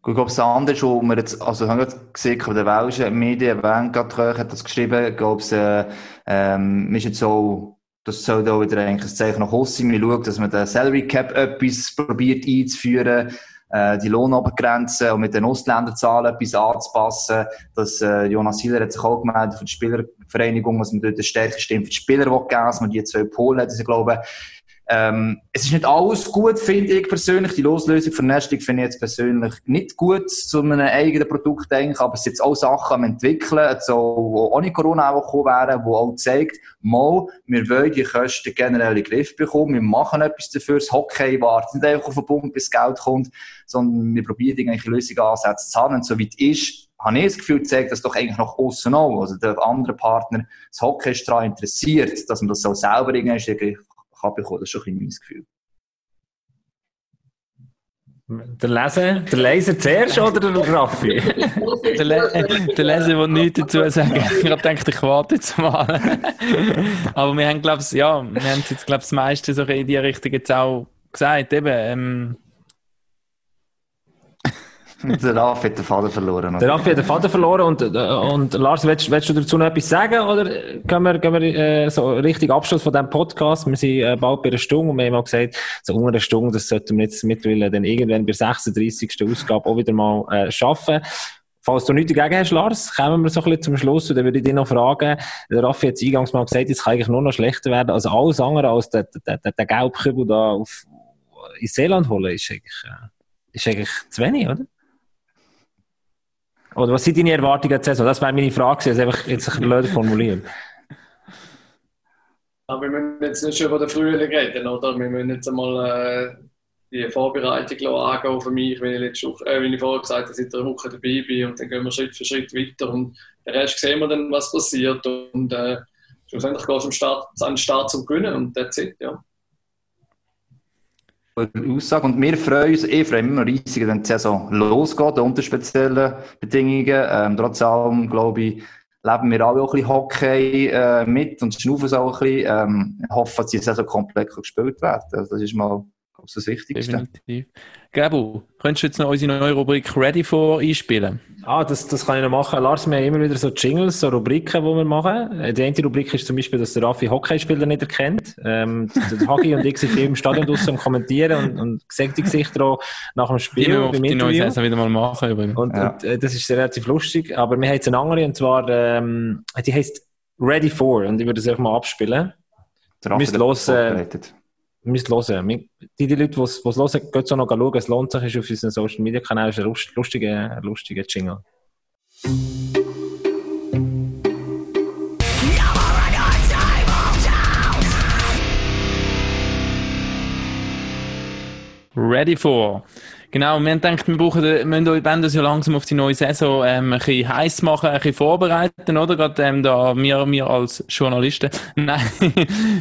Speaker 3: ich glaube, das andere, wo wir jetzt, also haben wir gesehen, bei den welschen Medien, Vanguard hat das geschrieben, ich glaube, äh, ähm, ist jetzt so, das soll da wieder eigentlich ein Zeichen nach sein. Wir schauen, dass man den Salary Cap etwas probiert einzuführen, äh, die Lohnobergrenze und mit den Ausländerzahlen etwas anzupassen. Dass, äh, Jonas Hiller hat sich auch gemeldet für die Spielervereinigung, dass man dort eine stärkste Stimme für die Spieler geben dass man die zwei Polen hat. Also ich glaube, ähm, es ist nicht alles gut, finde ich persönlich. Die Loslösung von Nesting finde ich jetzt persönlich nicht gut zu einem eigenen Produkt eigentlich, aber es sind jetzt auch Sachen am entwickeln, so, wo ohne Corona auch gekommen wären, wo auch zeigt, mal, wir wollen die Kosten generell in den Griff bekommen, wir machen etwas dafür, das Hockey wartet nicht einfach auf den Punkt, bis Geld kommt, sondern wir probieren irgendwelche Lösungsansätze zu haben und so wie es ist, habe ich das Gefühl, zeigt das doch eigentlich nach außen auch. Also der andere Partner, das Hockey ist daran interessiert, dass man das so selber irgendwie kann bekommen. Das ist schon ein bisschen mein Gefühl.
Speaker 1: Der Leser, der Leser zuerst oder der Raffi?
Speaker 2: Der, Le der Leser will nichts dazu sagen. Ich habe gedacht, ich warte jetzt mal. Aber wir haben, glaube ich, ja, wir haben jetzt, glaube ich, das meiste so in die Richtung jetzt auch gesagt. Eben, ähm,
Speaker 3: Der Raffi hat den Faden verloren.
Speaker 1: Der Raffi hat den Faden verloren und, äh, und Lars, willst, willst du dazu noch etwas sagen oder gehen wir, gehen wir äh, so richtig Abschluss von diesem Podcast? Wir sind äh, bald bei einer Stunde und wir haben auch gesagt, so unter einer Stunde, das sollten wir jetzt mittlerweile dann irgendwann bei der 36. Ausgabe auch wieder mal äh, schaffen. Falls du nichts dagegen hast, Lars, kommen wir so ein bisschen zum Schluss und dann würde ich dich noch fragen, der Raffi hat es eingangs mal gesagt, es kann eigentlich nur noch schlechter werden, also alles andere als der, der, der, der Gelbkübel da auf, in Seeland holen, ist eigentlich, äh, ist eigentlich zu wenig, oder? Oder was sind deine Erwartungen zur Saison? Das wäre meine Frage, also einfach jetzt ein blöd formulieren.
Speaker 4: Aber wir müssen jetzt nicht schon über den Frühling reden, oder? Wir müssen jetzt einmal äh, die Vorbereitung angehen für mich, wenn ich, äh, wie ich vorher gesagt habe, seit einer Woche dabei bin und dann gehen wir Schritt für Schritt weiter und den Rest sehen wir dann, was passiert und äh, schlussendlich gehst du am Start, an den Start zum Gewinnen und that's it, ja.
Speaker 3: Aussage. Und wir freuen uns, ich freue mich immer riesig, wenn die Saison losgeht, unter speziellen Bedingungen. Ähm, trotz allem, glaube ich, leben wir alle auch ein bisschen Hockey äh, mit und schnaufen es auch ein bisschen. Ähm, ich hoffe, dass die Saison komplett gespielt werden Also Das ist mal glaub, ich, das Wichtigste.
Speaker 2: definitiv. Gabu, könntest du jetzt noch unsere neue Rubrik Ready for einspielen?
Speaker 1: Ah, das, das kann ich noch machen. Lars, wir haben immer wieder so Jingles, so Rubriken, die wir machen. Äh, Die eine Rubrik ist zum Beispiel, dass der Raffi Hockeyspieler nicht erkennt. Ähm, der Hagi und ich sind im Stadion draussen am Kommentieren und, und sehen die Gesichter auch nach dem Spiel,
Speaker 2: müssen wir
Speaker 1: beim
Speaker 2: die neue. Saison wieder mal machen. Übrigens.
Speaker 1: Und,
Speaker 3: Ja.
Speaker 1: und äh, das ist relativ lustig. Aber wir haben jetzt eine andere, und zwar, ähm, die heisst Ready for. Und ich würde es einfach mal abspielen.
Speaker 3: Der Raffi
Speaker 1: Müsst
Speaker 3: hat
Speaker 1: müsst hören. Wir- Die, die Leute, die es hören, geht so noch schauen. Es lohnt sich, ist auf unseren Social Media Kanal. ist ein lust- lustiger, lustiger Jingle.
Speaker 2: Ready for. Genau, wir haben gedacht, wir brauchen, wir müssen das ja langsam auf die neue Saison ähm, ein bisschen heiß machen, ein bisschen vorbereiten, oder? Gerade ähm, da, wir, wir als Journalisten, nein,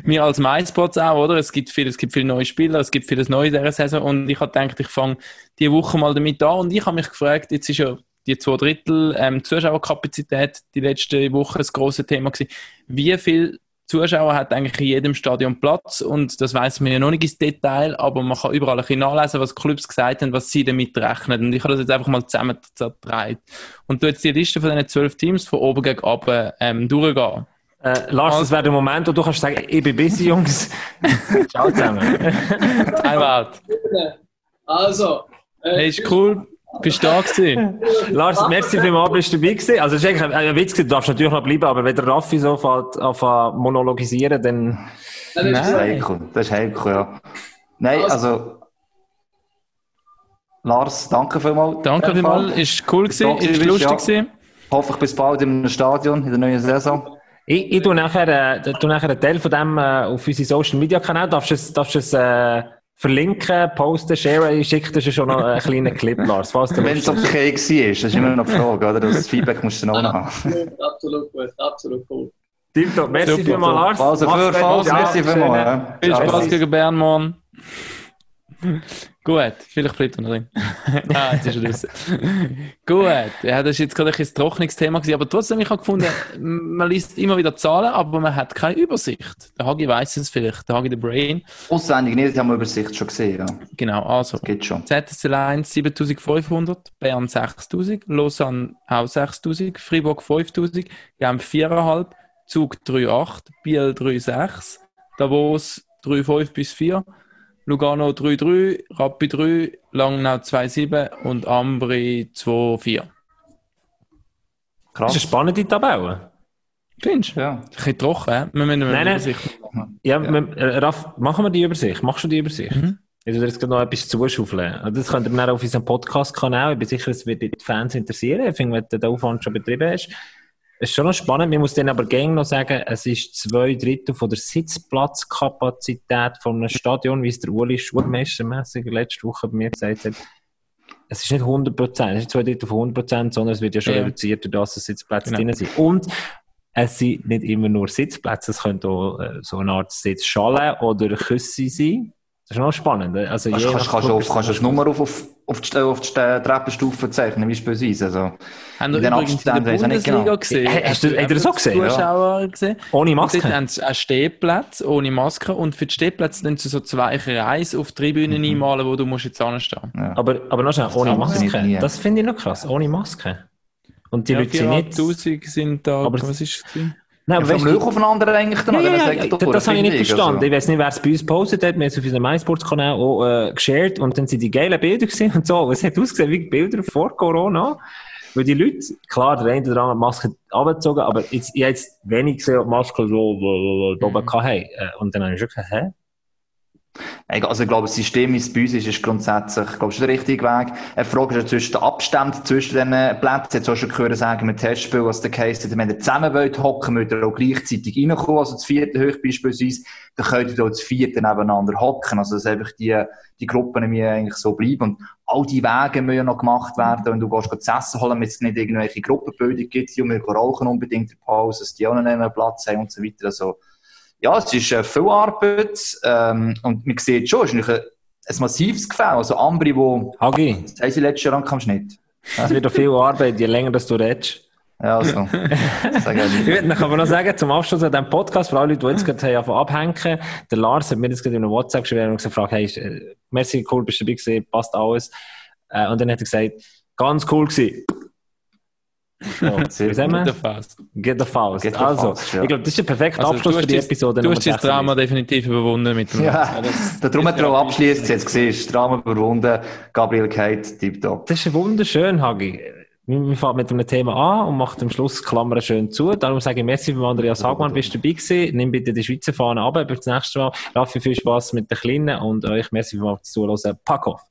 Speaker 2: wir als MySpots auch, oder? Es gibt viel, es gibt viele neue Spieler, es gibt vieles Neues in dieser Saison und ich habe gedacht, ich fange die Woche mal damit an und ich habe mich gefragt, jetzt ist ja die zwei Drittel ähm, Zuschauerkapazität die letzte Woche das große Thema gewesen. Wie viel Zuschauer hat eigentlich in jedem Stadion Platz und das weiß man ja noch nicht ins Detail, aber man kann überall ein bisschen nachlesen, was Clubs gesagt haben, was sie damit rechnen. Und ich habe das jetzt einfach mal zusammengetragen. Und du jetzt die Liste von diesen zwölf Teams von oben gegen unten ähm, durchgehen.
Speaker 1: Äh, Lars, das wäre der Moment, wo du kannst sagen, ich bin busy, Jungs. Ciao zusammen.
Speaker 2: Time out.
Speaker 4: Also, äh,
Speaker 2: Hey, ist cool. Bist du da gewesen?
Speaker 1: Lars, merci vielmals, bist du dabei gewesen. Also, es ist eigentlich ein, ein Witz, gewesen, du darfst natürlich noch bleiben, aber wenn der Raffi so anfängt, anfängt monologisieren, dann...
Speaker 4: dann ist
Speaker 3: Das ist
Speaker 4: es-
Speaker 3: heikel. Das ist heikel, ja. Nein, also... Lars, danke vielmals.
Speaker 2: Danke vielmals. Ist cool gewesen, ist lustig
Speaker 3: ja.
Speaker 2: gewesen.
Speaker 3: Hoffe ich bis bald im Stadion in der neuen Saison.
Speaker 1: Ich, ich tue nachher, äh, tue nachher einen Teil von dem äh, auf unsere Social Media Kanäle. Darfst du es, darfst du es äh, verlinken, posten, sharen? Ich schicke dir schon noch einen kleinen Clip, Lars.
Speaker 3: Wenn es okay war, das ist immer noch die Frage, oder? Das Feedback musst du noch haben.
Speaker 4: Absolut, absolut gut, absolut cool.
Speaker 1: Tipptopp. Merci vielmals, Lars.
Speaker 3: Also, für. Falls,
Speaker 1: Ja,
Speaker 3: merci vielmals.
Speaker 2: Viel. Spaß gegen Bern morgen. Gut, vielleicht bleibt er noch drin. ah, jetzt ist er raus. Gut, ja, das ist jetzt gerade ein ein trockenes Thema gewesen, aber trotzdem, ich habe gefunden, man liest immer wieder Zahlen, aber man hat keine Übersicht. Der Hagi weiß es vielleicht, der Hagi der Brain.
Speaker 3: Auswendig nicht, die haben wir Übersicht schon gesehen, ja.
Speaker 2: Genau, also.
Speaker 3: Geht schon.
Speaker 2: ZSL 1 7500, Bern 6000, Lausanne auch 6000, Fribourg 5000, Genf 4,5, Zug 3,8, Biel 3,6, Davos 3,5 bis 4, Lugano 3,3, Rappi 3, Langnau 2,7 und Ambri 2,4.
Speaker 1: Das ist eine
Speaker 3: Krass.
Speaker 1: spannende Tabelle.
Speaker 2: Findest du?
Speaker 3: Ja.
Speaker 2: Ein bisschen trocken, hä? Wir müssen
Speaker 1: Nein,
Speaker 2: eine
Speaker 1: nein.
Speaker 2: Übersicht machen.
Speaker 1: Ja, wir- äh, Raff, machen wir die Übersicht? Machst du die Übersicht?
Speaker 2: Mhm.
Speaker 1: Ich würde jetzt gerade noch etwas zuschaufeln. Also Das könnt ihr dann auf unserem Podcast-Kanal. Ich bin sicher, es wird die Fans interessieren. Ich finde, wenn du den Aufwand schon betrieben hast. Es ist schon noch spannend. Man muss dann aber gerne noch sagen, es ist zwei Drittel von der Sitzplatzkapazität von einem Stadion, wie es der Uli schulmeistermässig letzte Woche bei mir gesagt hat. Es ist nicht 100 Prozent, es ist nicht zwei Drittel von 100 Prozent, sondern es wird ja schon
Speaker 2: Ja.
Speaker 1: reduziert, dass Sitzplätze
Speaker 2: Genau.
Speaker 1: drin sind. Und es sind nicht immer nur Sitzplätze, es könnte auch äh, so eine Art Sitzschale oder Küsse sein. Das ist noch spannend. Also
Speaker 3: Kannst,
Speaker 1: je
Speaker 3: kannst, kannst, du auf, kannst du
Speaker 1: das
Speaker 3: das Nummer auf, auf auf die, auf die Treppenstufe zeichnen, beispielsweise. Also,
Speaker 2: Haben wir
Speaker 3: in den Abständen
Speaker 2: der
Speaker 3: weiss ich nicht
Speaker 2: Bundesliga
Speaker 3: genau.
Speaker 2: gesehen?
Speaker 1: Hey, hast du- habt ihr das auch gesehen?
Speaker 2: Zuschauer gesehen?
Speaker 1: Ohne
Speaker 2: Und
Speaker 1: Maske?
Speaker 2: dort haben sie auch Stehplätze ohne Maske und für die Stehplätze dann so zwei Kreise auf die Tribünen
Speaker 3: Mhm.
Speaker 2: einmalen, wo du musst jetzt anstehen.
Speaker 1: Aber, aber noch schnell, ohne
Speaker 3: Das
Speaker 1: Maske. Das finde ich noch krass, ohne Maske. Und die
Speaker 2: Ja,
Speaker 1: Leute sind nicht...
Speaker 2: 4'500 sind da,
Speaker 1: Aber-
Speaker 2: was ist es?
Speaker 1: Nein,
Speaker 3: Ja, vom aufeinander eigentlich dann,
Speaker 1: Ja, ja,
Speaker 3: Das
Speaker 1: ja,
Speaker 3: doch,
Speaker 1: das habe ich nicht
Speaker 3: finde
Speaker 1: verstanden.
Speaker 3: also.
Speaker 1: Ich weiß nicht, wer es bei uns gepostet hat. Wir haben es auf unserem MySports-Kanal auch äh, geshared und dann sind die geilen Bilder gesehen und so. Es hat ausgesehen wie Bilder vor Corona. Weil die Leute, klar, der eine oder andere hat die Maske abgezogen, aber jetzt, ich habe jetzt wenig gesehen, ob die Maske so, so, so, so oben hatten. Äh, Und dann habe ich schon gesagt, hä?
Speaker 3: Also ich glaube, das System, es bei uns ist, ist grundsätzlich, ich glaube, schon der richtige Weg. Eine Frage ist zwischen den Abständen zwischen den Plätzen. Jetzt auch schon gehört sagen, mit Testspiel, was der Case hat, wenn ihr zusammen wollt hocken, müsst ihr auch gleichzeitig reinkommen, also das vierte hoch beispielsweise, dann könnt ihr auch das vierte nebeneinander hocken. Also, dass einfach die, die Gruppen mir eigentlich so bleiben. Und all die Wege müssen ja noch gemacht werden. Wenn du gehst, zu essen holen, damit es nicht irgendwelche Gruppenbildung gibt, die wir rauchen unbedingt in Pause, dass die auch noch einen Platz haben und so weiter. Also, ja, es ist äh, viel Arbeit ähm, und man sieht schon, es ist ein, ein massives Gefälle. Also Ambri, wo,
Speaker 1: Hagi,
Speaker 3: das sie letztes Jahr am Schnitt.
Speaker 1: es wird doch viel Arbeit, je länger dass du redest.
Speaker 3: Ja, also.
Speaker 1: Ich würde noch aber noch sagen, zum Abschluss an diesem Podcast, für alle Leute, die jetzt gerade haben abhängen, der Lars hat mir das gerade in einer WhatsApp geschrieben und gefragt, hey, äh, merci, cool, bist du dabei gewesen, passt alles. Äh, und dann hat er gesagt, ganz cool gewesen.
Speaker 3: Sehr
Speaker 1: wie sagen
Speaker 2: Mit der
Speaker 1: wir?
Speaker 2: Faust.
Speaker 1: Get the Faust.
Speaker 3: Get the
Speaker 1: Also,
Speaker 3: Faust, ja.
Speaker 1: ich glaube, das ist der perfekte
Speaker 2: Also,
Speaker 1: Abschluss für die
Speaker 2: dein-
Speaker 1: Episode.
Speaker 2: Du hast das Drama
Speaker 1: 36.
Speaker 2: definitiv überwunden mit dem
Speaker 3: Ja,
Speaker 2: das-
Speaker 3: darum hat er auch abschließend jetzt gesehen, das Drama überwunden, Gabriel Kate, tipptopp.
Speaker 1: Das ist wunderschön, Hagi. Wir wir fangen mit einem Thema an und macht am Schluss Klammern schön zu. Darum sage ich merci für Andreas Hagmann, bist du dabei gewesen. Nimm bitte die Schweizer Fahne ab, bis das nächste Mal. Raffi, viel Spaß mit den Kleinen und euch merci für das Zuhören. Pack auf!